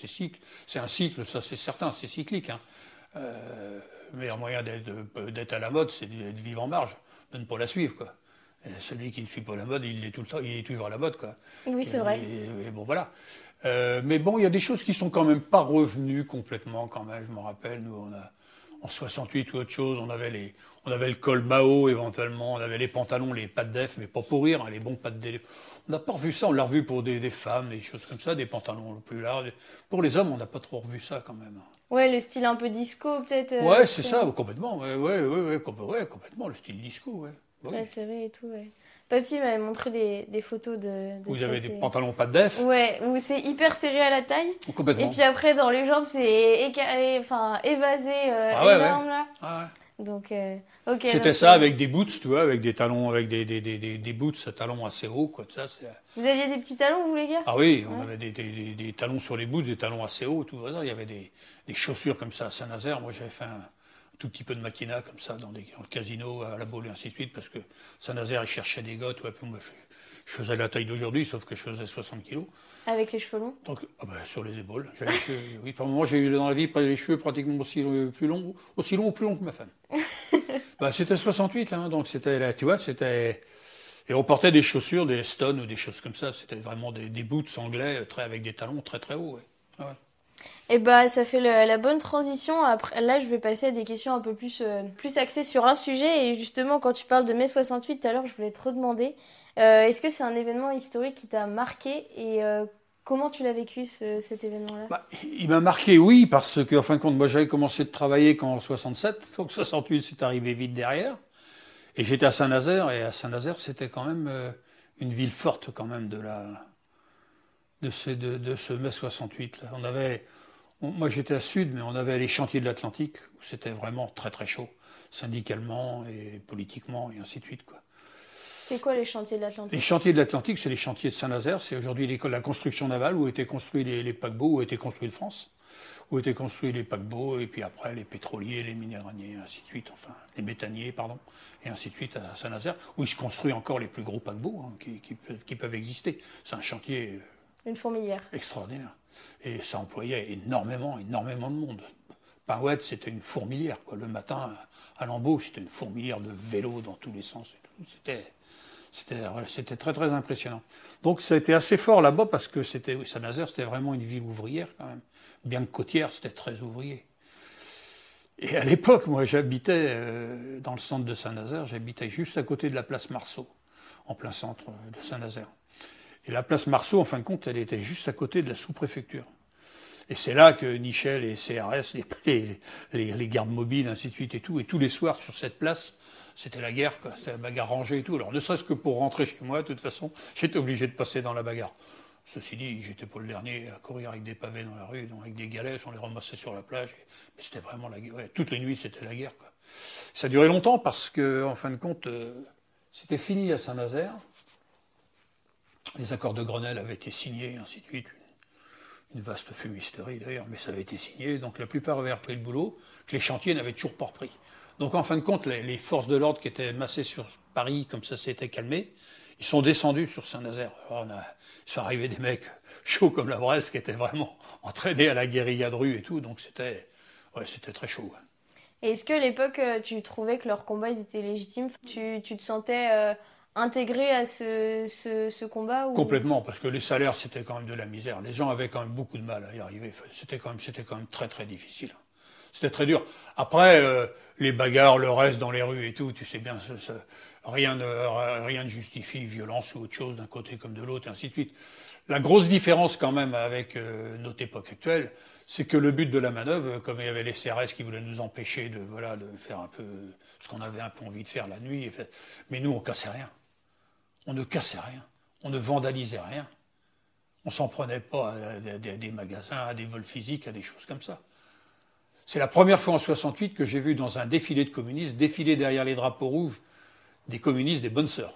Speaker 3: cycle, c'est un cycle, ça c'est certain, c'est cyclique. Hein. Euh, le meilleur moyen d'être à la mode, c'est de vivre en marge, de ne pas la suivre, quoi. Celui qui ne suit pas la mode, il est tout le temps, il est toujours à la mode, quoi.
Speaker 2: Oui, c'est vrai.
Speaker 3: Et, et bon, voilà. Euh, mais bon, il y a des choses qui sont quand même pas revenues complètement, quand même. Je me rappelle, nous, on a, en 68 ou autre chose, on avait, les, on avait le col Mao éventuellement, on avait les pantalons, les pattes def, mais pas pour rire, hein, les bons pattes def. On n'a pas revu ça, on l'a revu pour des, des femmes, des choses comme ça, des pantalons plus larges. Pour les hommes, on n'a pas trop revu ça quand même.
Speaker 2: Ouais, le style un peu disco peut-être. euh,
Speaker 3: Ouais, c'est ça, complètement. Ouais, ouais, ouais, ouais, complètement, le style disco, ouais. Oui.
Speaker 2: Ouais, c'est vrai et tout, ouais. Papy m'avait montré des, des photos de, de
Speaker 3: avez des pantalons pattes def,
Speaker 2: Ouais, où c'est hyper serré à la taille.
Speaker 3: complètement.
Speaker 2: Et puis après, dans les jambes, c'est enfin, évasé, euh,
Speaker 3: Ah ouais,
Speaker 2: énorme là.
Speaker 3: Ah ouais.
Speaker 2: Donc, euh, ok.
Speaker 3: C'était ça
Speaker 2: euh,
Speaker 3: avec des boots, tu vois, avec des talons, avec des, des, des, des, boots à talons assez hauts, quoi. Ça,
Speaker 2: Vous aviez des petits talons, vous les gars?
Speaker 3: Ah oui, on avait des, des, des, des talons sur les boots, des talons assez hauts, tout. Il y avait des, des chaussures comme ça à Saint-Nazaire. Moi, j'avais fait un tout petit peu de maquina comme ça dans, des, dans le casino, à la boule et ainsi de suite, parce que Saint-Nazaire, il cherchait des gars, ouais, puis moi, je, je faisais la taille d'aujourd'hui, sauf que je faisais 60 kilos.
Speaker 2: Avec les cheveux longs?
Speaker 3: Donc, ah ben, sur les épaules. J'avais les cheveux- oui, par moment, j'ai eu dans la vie les cheveux pratiquement aussi, euh, plus longs, aussi longs ou plus longs que ma femme. bah, c'était 68, hein, donc c'était, là, tu vois, c'était. Et on portait des chaussures, des Stone ou des choses comme ça. C'était vraiment des, des boots anglais, euh, très, avec des talons très très hauts. ouais. Ah ouais.
Speaker 2: Et bah, ça fait la bonne transition. Après, là, je vais passer à des questions un peu plus, euh, plus axées sur un sujet. Et justement, quand tu parles de mai 68, tout à l'heure, je voulais te redemander euh, est-ce que c'est un événement historique qui t'a marqué et euh, comment tu l'as vécu ce- cet événement-là?
Speaker 3: Bah, il m'a marqué, oui, parce que, en fin de compte, moi, j'avais commencé de travailler qu'en 67, donc 68, c'est arrivé vite derrière. Et j'étais à Saint-Nazaire, et à Saint-Nazaire, c'était quand même une ville forte, quand même, de la, de ce, de, de ce mai 68. Là. On avait, on- moi, j'étais à Sud, mais on avait les chantiers de l'Atlantique, où c'était vraiment très, très chaud, syndicalement et politiquement, et ainsi de suite, quoi.
Speaker 2: C'était quoi les chantiers de
Speaker 3: Les
Speaker 2: l'Atlantique
Speaker 3: chantiers de l'Atlantique, c'est les chantiers de Saint-Nazaire. C'est aujourd'hui l'école- la construction navale où étaient construits les, les paquebots, où étaient construits de France, où étaient construits les paquebots, et puis après les pétroliers, les minéraliers, et ainsi de suite, enfin, les méthaniers, pardon, et ainsi de suite à Saint-Nazaire, où il se construit encore les plus gros paquebots hein, qui, qui peuvent, qui peuvent exister. C'est un chantier
Speaker 2: Fourmilière.
Speaker 3: extraordinaire. Et ça employait énormément, énormément de monde. Parouette, c'était une fourmilière. Quoi. Le matin, à l'embauche, c'était une fourmilière de vélos dans tous les sens. C'était, c'était, très, très impressionnant. Donc, ça a été assez fort là-bas parce que c'était, Saint-Nazaire, c'était vraiment une ville ouvrière quand même. Bien que côtière, c'était très ouvrier. Et à l'époque, moi, j'habitais euh, dans le centre de Saint-Nazaire, j'habitais juste à côté de la place Marceau, en plein centre de Saint-Nazaire. Et la place Marceau, en fin de compte, elle était juste à côté de la sous-préfecture. Et c'est là que Nichel et CRS, les, les, gardes mobiles, ainsi de suite et tout, et tous les soirs sur cette place, c'était la guerre. C'était la bagarre rangée et tout. Alors ne serait-ce que pour rentrer chez moi, de toute façon, j'étais obligé de passer dans la bagarre. Ceci dit, j'étais pas le dernier à courir avec des pavés dans la rue, avec des galets, on les ramassait sur la plage. mais c'était vraiment la guerre. toutes les nuits, c'était la guerre. Ça duré longtemps parce que, en fin de compte, euh, c'était fini à Saint-Nazaire. Les accords de Grenelle avaient été signés, ainsi de suite. Une, vaste fumisterie d'ailleurs, mais ça avait été signé. Donc la plupart avaient repris le boulot, que les chantiers n'avaient toujours pas repris. Donc en fin de compte, les, forces de l'ordre qui étaient massées sur Paris, comme ça s'était calmé, ils sont descendus sur Saint-Nazaire. On a, ils sont arrivés des mecs chauds comme la Bresse qui étaient vraiment entraînés à la guérilla de rue et tout, donc c'était ouais, c'était très chaud.
Speaker 2: Est-ce que à l'époque, euh, tu trouvais que leurs combats étaient légitimes? Tu, tu, te sentais euh, intégré à ce, ce, combat.
Speaker 3: Complètement, parce que les salaires, c'était quand même de la misère. Les gens avaient quand même beaucoup de mal à y arriver. C'était quand, même, quand même très très difficile. C'était très dur. Après, euh, les bagarres, le reste dans les rues et tout, tu sais bien, rien ne, rien ne justifie violence ou autre chose d'un côté comme de l'autre, ainsi de suite. La grosse différence quand même avec euh, notre époque actuelle, c'est que le but de la manœuvre, comme il y avait les CRS qui voulaient nous empêcher de, voilà, de faire un peu ce qu'on avait un peu envie de faire la nuit, mais nous on cassait rien. On ne cassait rien. On ne vandalisait rien. On s'en prenait pas à des, à des magasins, à des vols physiques, à des choses comme ça. C'est la première fois en 68 que j'ai vu dans un défilé de communistes défiler derrière les drapeaux rouges des communistes, des bonnes sœurs.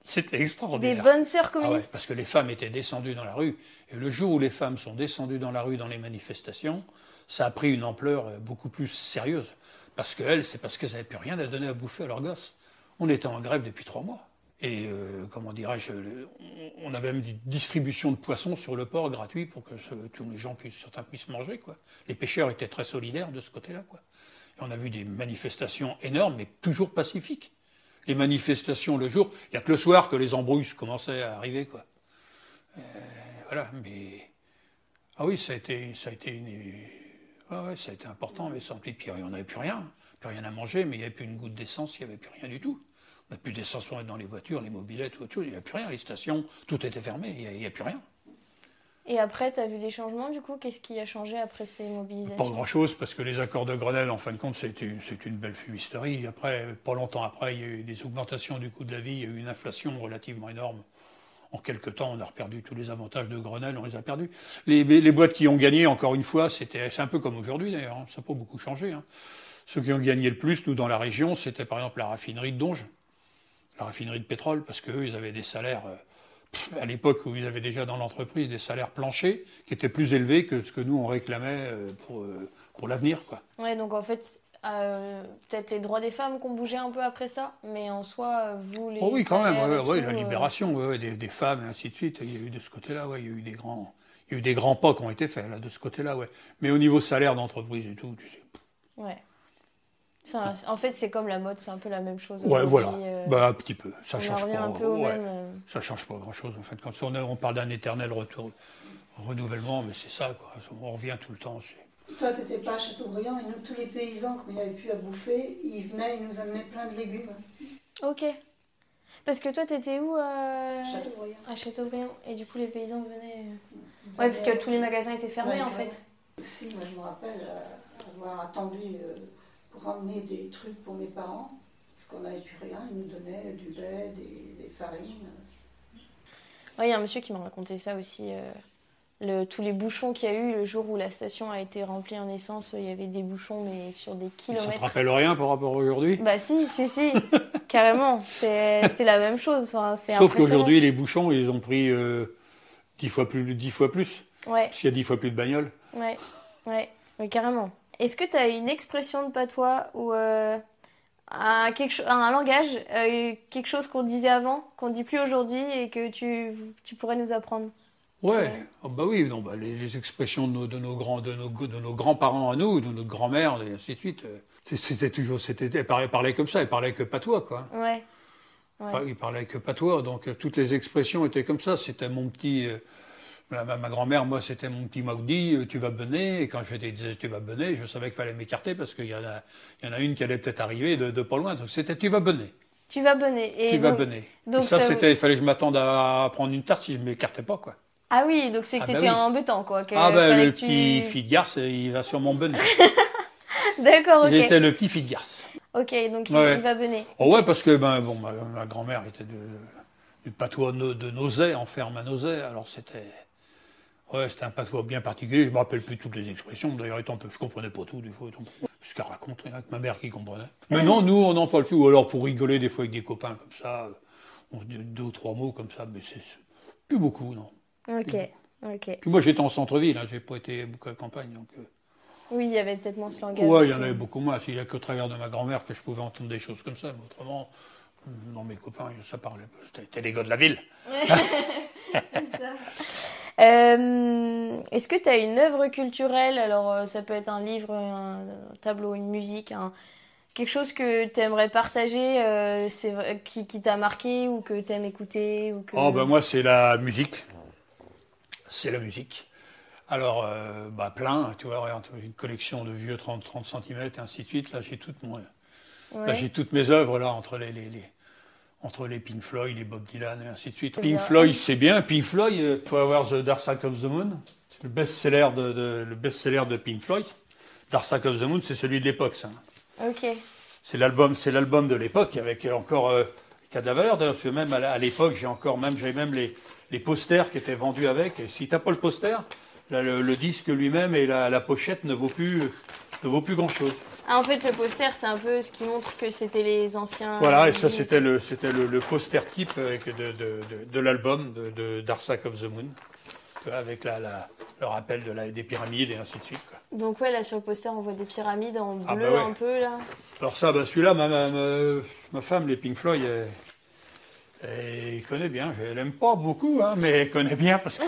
Speaker 3: C'était extraordinaire.
Speaker 2: Des bonnes sœurs communistes.
Speaker 3: Ah ouais, parce que les femmes étaient descendues dans la rue. Et le jour où les femmes sont descendues dans la rue dans les manifestations, ça a pris une ampleur euh, beaucoup plus sérieuse. Parce qu'elles, c'est parce qu'elles n'avaient plus rien à donner à bouffer à leurs gosses. On était en grève depuis trois mois. Et euh, comment dirais-je, on avait même une distribution de poissons sur le port gratuit pour que tous les gens puissent, certains puissent manger. Quoi. Les pêcheurs étaient très solidaires de ce côté-là. Et on a vu des manifestations énormes, mais toujours pacifiques les manifestations le jour. Il n'y a que le soir que les embrouilles commençaient à arriver. Quoi. Euh, voilà, mais. Ah oui, ça a été, ça a été, une... ah ouais, ça a été important, mais sans plus, puis on n'avait plus rien. Plus rien à manger, mais il n'y avait plus une goutte d'essence, il n'y avait plus rien du tout. N'a plus d'essence pour être dans les voitures, les mobilettes ou autre chose, il n'y avait plus rien. Les stations, tout était fermé, il n'y a, a, plus rien.
Speaker 2: Et après, tu as vu des changements du coup? Qu'est-ce qui a changé après ces mobilisations?
Speaker 3: Pas grand-chose, parce que les accords de Grenelle, en fin de compte, c'est une, une, belle fumisterie. Après, pas longtemps après, il y a eu des augmentations du coût de la vie, il y a eu une inflation relativement énorme. En quelques temps, on a perdu tous les avantages de Grenelle, on les a perdus. Les, les boîtes qui ont gagné, encore une fois, c'était, c'est un peu comme aujourd'hui d'ailleurs, hein, ça n'a pas beaucoup changé. Hein. Ceux qui ont gagné le plus, nous, dans la région, c'était par exemple la raffinerie de Donge, la raffinerie de pétrole, parce qu'eux, ils avaient des salaires. Euh, à l'époque où ils avaient déjà dans l'entreprise des salaires planchers qui étaient plus élevés que ce que nous on réclamait pour, pour l'avenir. Quoi.
Speaker 2: Ouais, donc en fait, euh, peut-être les droits des femmes qui ont bougé un peu après ça, mais en soi, vous les.
Speaker 3: Oh oui, quand même, ouais, ouais, tout, la libération euh... des, des, femmes et ainsi de suite. Il y a eu de ce côté-là, ouais, il y a eu des grands, il y a eu des grands pas qui ont été faits là, de ce côté-là, ouais. Mais au niveau salaire d'entreprise et tout, tu sais.
Speaker 2: Ouais. En fait, c'est comme la mode, c'est un peu la même chose.
Speaker 3: Ouais, voilà. Euh, bah, un petit peu. Ça change pas.
Speaker 2: Un peu au
Speaker 3: ouais.
Speaker 2: même, euh...
Speaker 3: Ça change pas grand-chose. En fait, quand on, on parle d'un éternel retour, renouvellement, mais c'est ça, quoi. On revient tout le temps.
Speaker 1: Toi, tu n'étais pas à Châteaubriand, et nous, tous les paysans, comme il n'y avait plus à bouffer, ils venaient, ils nous amenaient plein de légumes.
Speaker 2: Ok. Parce que toi, tu étais où
Speaker 1: euh... Châteaubriand.
Speaker 2: À Châteaubriand. Et du coup, les paysans venaient. Ils ouais, parce que tous les magasins étaient fermés,
Speaker 1: ouais,
Speaker 2: en
Speaker 1: ouais.
Speaker 2: fait.
Speaker 1: Aussi, moi, je me rappelle euh, avoir attendu. Euh, ramener des trucs pour mes parents, parce qu'on n'avait plus rien, ils nous donnaient du lait, des, des farines.
Speaker 2: Oui, il y a un monsieur qui m'a raconté ça aussi. Euh, le, tous les bouchons qu'il y a eu le jour où la station a été remplie en essence, il y avait des bouchons, mais sur des kilomètres.
Speaker 3: Ça te rappelle rien par rapport à aujourd'hui?
Speaker 2: Bah si, si, si, carrément. C'est la même chose. Enfin,
Speaker 3: Sauf qu'aujourd'hui, les bouchons, ils ont pris euh, 10 fois plus. 10 fois plus
Speaker 2: ouais.
Speaker 3: Parce qu'il y a 10 fois plus de bagnoles.
Speaker 2: Ouais, ouais, ouais carrément. Est-ce que tu as une expression de patois ou euh, un, quelque un langage, euh, quelque chose qu'on disait avant, qu'on dit plus aujourd'hui et que tu, tu pourrais nous apprendre?
Speaker 3: Ouais, oh bah oui, non, bah les, les, expressions de nos, de nos grands, de nos, de nos grands-parents à nous, de notre grand-mère, et ainsi de suite. C'était toujours, c'était, parlaient, parlaient comme ça, ils parlaient que patois, quoi.
Speaker 2: Ouais. ouais.
Speaker 3: Ils parlaient que patois, donc euh, toutes les expressions étaient comme ça. C'était mon petit, euh, ma, ma grand-mère, moi, c'était mon petit maudit, tu vas bener. Et quand je disais tu vas bener, je savais qu'il fallait m'écarter parce qu'il y, en a, il y en a une qui allait peut-être arriver de, de pas loin. Donc c'était tu vas bener.
Speaker 2: Tu vas bener. Et
Speaker 3: tu
Speaker 2: donc,
Speaker 3: vas bener.
Speaker 2: Donc
Speaker 3: et ça,
Speaker 2: ça...
Speaker 3: c'était, il fallait que je m'attende à prendre une tarte si je m'écartais pas, quoi.
Speaker 2: Ah oui, donc c'est que
Speaker 3: Ah bah
Speaker 2: t'étais
Speaker 3: oui.
Speaker 2: embêtant, quoi. que
Speaker 3: Ah ben le
Speaker 2: tu-
Speaker 3: petit fille de garce, il va mon bonnet.
Speaker 2: D'accord, ok.
Speaker 3: J'étais le petit fille de garce.
Speaker 2: Ok, donc il-
Speaker 3: Ouais.
Speaker 2: il va venir.
Speaker 3: Oh ouais, parce que ben bon, ma, ma grand-mère était de, du patois no- de Nozay, en ferme à Nozay, alors c'était. Ouais, c'était un patois bien particulier. Je me rappelle plus toutes les expressions. D'ailleurs, étant peu, je comprenais pas tout des fois. étant Ce qu'elle raconte, il y en a que ma mère qui comprenait. Mais non, nous, on n'en parle plus. Ou alors pour rigoler des fois avec des copains comme ça, on se dit deux ou trois mots comme ça, mais c'est plus beaucoup, non.
Speaker 2: Ok, ok.
Speaker 3: Puis moi, j'étais en centre-ville, hein, j'ai pas été beaucoup à la campagne, donc. euh,
Speaker 2: Oui, il y avait peut-être moins ce langage.
Speaker 3: Ouais, il y en avait beaucoup moins. Il n'y a qu'au travers de ma grand-mère que je pouvais entendre des choses comme ça. Mais autrement, non, mes copains, ça parlait. C'était c'était des gars de la ville.
Speaker 2: C'est ça. Euh, Est-ce que tu as une œuvre culturelle? Alors, euh, ça peut être un livre, un tableau, une musique, un- quelque chose que tu aimerais partager, euh, qui, qui t'a marqué ou que tu aimes écouter ou que...
Speaker 3: Oh, ben moi, c'est la musique. C'est la musique. Alors, euh, bah, plein, tu vois, regarde, une collection de vieux 30, 30 cm et ainsi de suite. Là, j'ai toutes,
Speaker 2: Ouais.
Speaker 3: toutes mes œuvres, là, entre les, les, les- entre les Pink Floyd, les Bob Dylan et ainsi de suite.
Speaker 2: C'est
Speaker 3: Pink
Speaker 2: bien.
Speaker 3: Floyd, c'est bien. Pink Floyd, il faut avoir The Dark Side of the Moon. C'est le best-seller de, de- le best-seller de Pink Floyd. Dark Side of the Moon, c'est celui de l'époque, ça.
Speaker 2: Ok.
Speaker 3: C'est l'album, c'est l'album de l'époque avec encore euh, qui a de la valeur d'ailleurs. Parce que même à l'époque, j'ai encore même, j'avais même les, les posters qui étaient vendus avec. Et si t'as pas le poster, là, le, le disque lui-même et la, la pochette ne vaut plus, ne vaut plus grand chose.
Speaker 2: Ah, en fait, le poster, c'est un peu ce qui montre que c'était les anciens...
Speaker 3: Voilà, et ça c'était le, c'était le, le poster type avec de, de, de, de l'album de, de Dark of the Moon, avec la, la- le rappel de la, des pyramides et ainsi de suite. quoi.
Speaker 2: Donc ouais, là, sur le poster, on voit des pyramides en
Speaker 3: Ah,
Speaker 2: bleu
Speaker 3: bah ouais.
Speaker 2: un peu, là.
Speaker 3: Alors ça, bah, celui-là, ma, ma, ma- ma femme, les Pink Floyd, elle, elle connaît bien. Elle aime pas beaucoup, hein, mais elle connaît bien parce que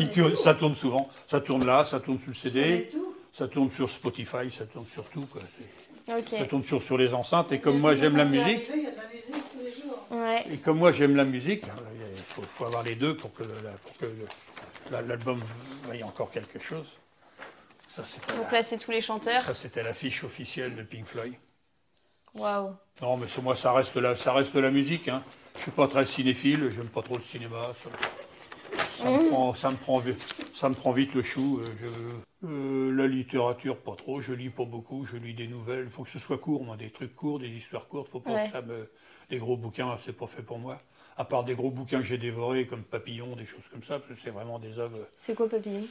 Speaker 3: il ça tourne souvent. Ça tourne là, ça tourne sur le CD,
Speaker 1: tout.
Speaker 3: Ça tourne sur Spotify, ça tourne sur tout. Quoi. Ça tourne toujours sur les enceintes. Et comme moi j'aime la musique,
Speaker 1: Il y a de la musique tous les jours.
Speaker 2: Ouais.
Speaker 3: et comme moi j'aime la musique, il faut, faut avoir les deux pour que, l'album vaille encore quelque chose. Ça,
Speaker 2: Donc là, c'est tous les chanteurs.
Speaker 3: ça, c'était l'affiche officielle de Pink Floyd.
Speaker 2: Waouh.
Speaker 3: Non, mais c'est- moi, ça reste la, ça reste la musique. Hein. Je suis pas très cinéphile, j'aime pas trop le cinéma. Ça, ça me, prend, ça, me prend, vite- ça me prend vite le chou. euh, je- euh, la littérature, pas trop. Je lis pas beaucoup. Je lis des nouvelles. Il faut que ce soit court, moi, des trucs courts, des histoires courtes. Faut pas
Speaker 2: Ouais.
Speaker 3: que ça me. Des gros bouquins, c'est pas fait pour moi. À part des gros bouquins que j'ai dévorés, comme Papillon, des choses comme ça, parce que c'est vraiment des œuvres.
Speaker 2: C'est quoi Papillon?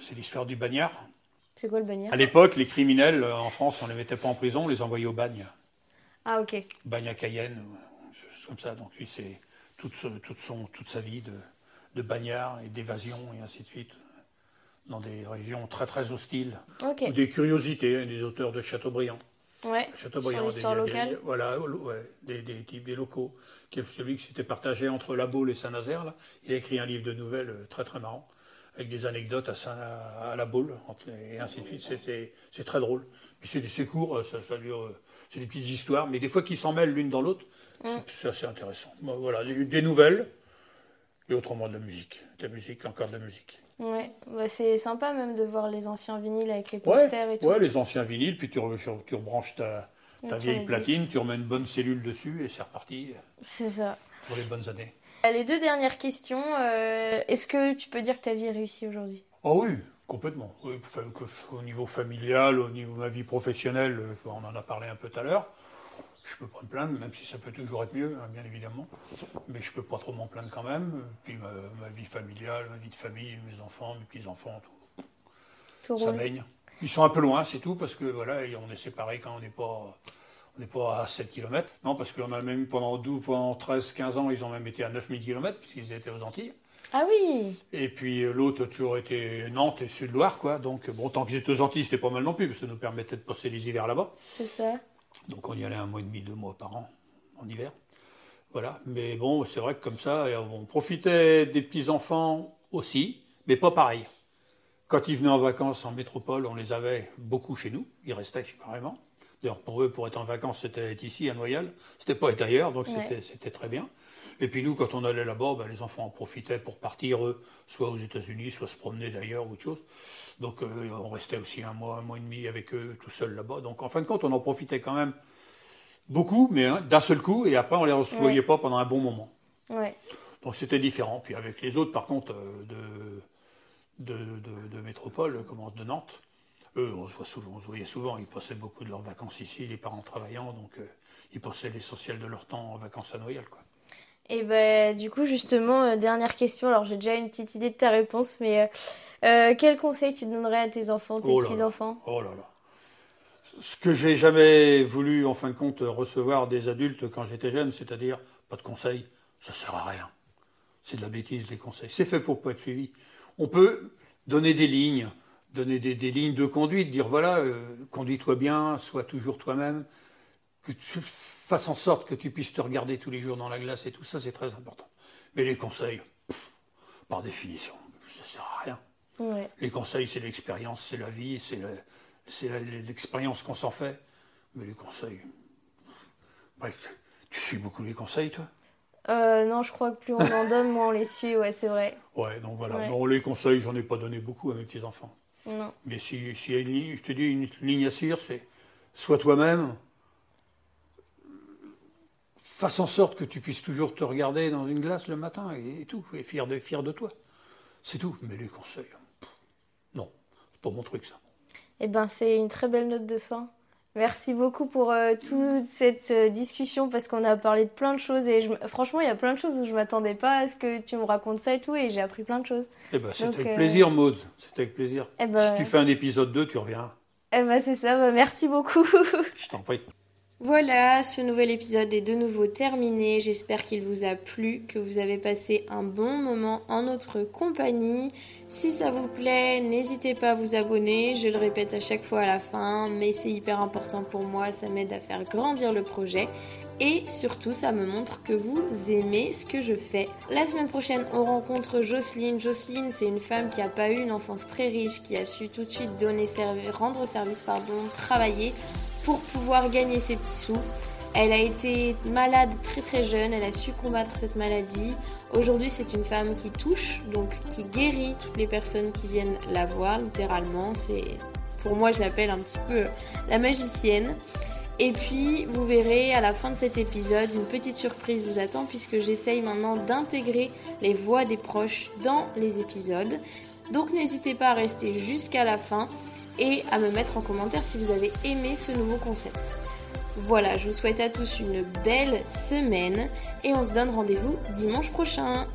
Speaker 3: C'est l'histoire du bagnard.
Speaker 2: C'est quoi le bagnard?
Speaker 3: À l'époque, les criminels euh, en France, on les mettait pas en prison, on les envoyait au bagne.
Speaker 2: Ah ok.
Speaker 3: bagne à Cayenne, comme ça. Donc lui, c'est toute, toute, son, toute sa vie de, de bagnard et d'évasion et ainsi de suite, dans des régions très très hostiles. Ou des curiosités, hein, des auteurs de Chateaubriand.
Speaker 2: Ouais. Sur
Speaker 3: Chateaubriand,
Speaker 2: l'histoire
Speaker 3: des, des-
Speaker 2: locale.
Speaker 3: voilà, ouais, des, des types, des locaux. Qui est celui qui s'était partagé entre La Baule et Saint-Nazaire. là. Il a écrit un livre de nouvelles euh, très très marrant, avec des anecdotes à, Saint, à La Baule, et ainsi de suite. C'était- C'est très drôle. Puis c'est c'est court, euh, ça, ça dure, euh, c'est des petites histoires, mais des fois qui s'en mêlent l'une dans l'autre, c'est- c'est assez intéressant. Bon, Voilà, des nouvelles, et autrement de la musique. De la musique, encore de la musique.
Speaker 2: Ouais. C'est sympa même de voir les anciens vinyles avec les
Speaker 3: Ouais,
Speaker 2: posters et tout.
Speaker 3: ouais, les anciens vinyles, puis tu, re- tu rebranches ta, vieille platine, tu remets une bonne cellule dessus, et c'est reparti
Speaker 2: C'est ça.
Speaker 3: pour les bonnes années.
Speaker 2: Les deux dernières questions. euh, Est-ce que tu peux dire que ta vie est réussie aujourd'hui?
Speaker 3: Oh oui, complètement. Au niveau familial, au niveau de ma vie professionnelle, euh, on en a parlé un peu tout à l'heure. Je peux pas me plaindre, même si ça peut toujours être mieux, hein, bien évidemment. Mais je peux pas trop m'en plaindre quand même. Puis ma, ma vie familiale, ma vie de famille, mes enfants, mes petits-enfants, tout,
Speaker 2: Tout
Speaker 3: ça
Speaker 2: roule.
Speaker 3: baigne. Ils sont un peu loin, c'est tout, parce que voilà, on est séparés quand on n'est pas, on n'est pas à 7 km. Non, parce qu'on a même pendant 12, pendant 13, 15 ans, ils ont même été à 9000 km, puisqu'ils étaient aux Antilles.
Speaker 2: Ah oui
Speaker 3: Et puis euh, l'autre a toujours été Nantes et Sud-Loire, quoi. Donc, bon, tant qu'ils étaient aux Antilles, c'était pas mal non plus, parce que ça nous permettait de passer les hivers là-bas.
Speaker 2: C'est ça.
Speaker 3: Donc, on y allait un mois et demi, deux mois par an, en hiver. Voilà. Mais bon, c'est vrai que comme ça, et on profitait des petits-enfants aussi, mais pas pareil. Quand ils venaient en vacances en métropole, on les avait beaucoup chez nous. Ils restaient carrément. D'ailleurs, pour eux, pour être en vacances, c'était être ici, à Noyal. C'était pas être ailleurs, donc
Speaker 2: Ouais.
Speaker 3: c'était très bien. Et puis nous, quand on allait là-bas, ben, les enfants en profitaient pour partir, eux, soit aux États-Unis, soit se promener d'ailleurs ou autre chose. Donc euh, on restait aussi un mois, un mois et demi avec eux, tout seul là-bas. Donc en fin de compte, on en profitait quand même beaucoup, mais hein, d'un seul coup, et après on les revoyait
Speaker 2: Ouais.
Speaker 3: pas pendant un bon moment.
Speaker 2: Ouais.
Speaker 3: Donc c'était différent. Puis avec les autres, par contre, de, de, de, métropole, comment, de Nantes, eux, on se, souvent, on se voyait souvent, ils passaient beaucoup de leurs vacances ici, les parents travaillant, donc ils passaient l'essentiel de leur temps en vacances à Noël. Quoi.
Speaker 2: Et ben, du coup, justement, dernière question. Alors, j'ai déjà une petite idée de ta réponse, mais quel conseil tu donnerais à tes enfants, tes
Speaker 3: oh
Speaker 2: petits-enfants?
Speaker 3: Oh là là ce que j'ai jamais voulu, en fin de compte, recevoir des adultes quand j'étais jeune, c'est-à-dire pas de conseils, ça sert à rien. C'est de la bêtise, les conseils. C'est fait pour pas être suivi. On peut donner des lignes, donner des, lignes de conduite, dire voilà, euh, conduis-toi bien, sois toujours toi-même, que tu fasses en sorte que tu puisses te regarder tous les jours dans la glace et tout ça, c'est très important. Mais les conseils, par définition, ça sert à rien. Les conseils, c'est l'expérience, c'est la vie, c'est l'expérience qu'on s'en fait. Mais les conseils. tu suis beaucoup les conseils, toi?
Speaker 2: Euh, Non, je crois que plus on en donne, moins on les suit, ouais, c'est vrai.
Speaker 3: Ouais, donc voilà. Non, les conseils, j'en ai pas donné beaucoup à mes petits-enfants.
Speaker 2: Non.
Speaker 3: Mais si, si y a une ligne, je te dis, une ligne à suivre, c'est sois toi-même, fasse en sorte que tu puisses toujours te regarder dans une glace le matin et, tout, et fier de, fier de toi. C'est tout. Mais les conseils, non, c'est pas mon truc ça.
Speaker 2: Eh ben, c'est une très belle note de fin. Merci beaucoup pour euh, toute cette euh, discussion parce qu'on a parlé de plein de choses et franchement il y a plein de choses où je m'attendais pas à ce que tu me racontes ça et tout et j'ai appris plein de choses.
Speaker 3: Eh ben, c'était avec euh, plaisir Maude, c'était avec plaisir. Eh ben, si tu fais un épisode 2 tu reviens.
Speaker 2: Eh ben c'est ça, bah, merci beaucoup.
Speaker 3: je t'en prie.
Speaker 2: Voilà, ce nouvel épisode est de nouveau terminé. J'espère qu'il vous a plu, que vous avez passé un bon moment en notre compagnie. Si ça vous plaît, n'hésitez pas à vous abonner. Je le répète à chaque fois à la fin, mais c'est hyper important pour moi. Ça m'aide à faire grandir le projet. Et surtout, ça me montre que vous aimez ce que je fais. La semaine prochaine, on rencontre Jocelyne. Jocelyne, c'est une femme qui n'a pas eu une enfance très riche, qui a su tout de suite donner rendre service, pardon, travailler pour pouvoir gagner ses petits sous. Elle a été malade très très jeune, elle a su combattre cette maladie. Aujourd'hui, c'est une femme qui touche, donc qui guérit toutes les personnes qui viennent la voir, littéralement. C'est, pour moi, je l'appelle un petit peu la magicienne. Et puis, vous verrez à la fin de cet épisode, une petite surprise vous attend puisque j'essaye maintenant d'intégrer les voix des proches dans les épisodes. Donc, n'hésitez pas à rester jusqu'à la fin et à me mettre en commentaire si vous avez aimé ce nouveau concept. Voilà, je vous souhaite à tous une belle semaine et on se donne rendez-vous dimanche prochain.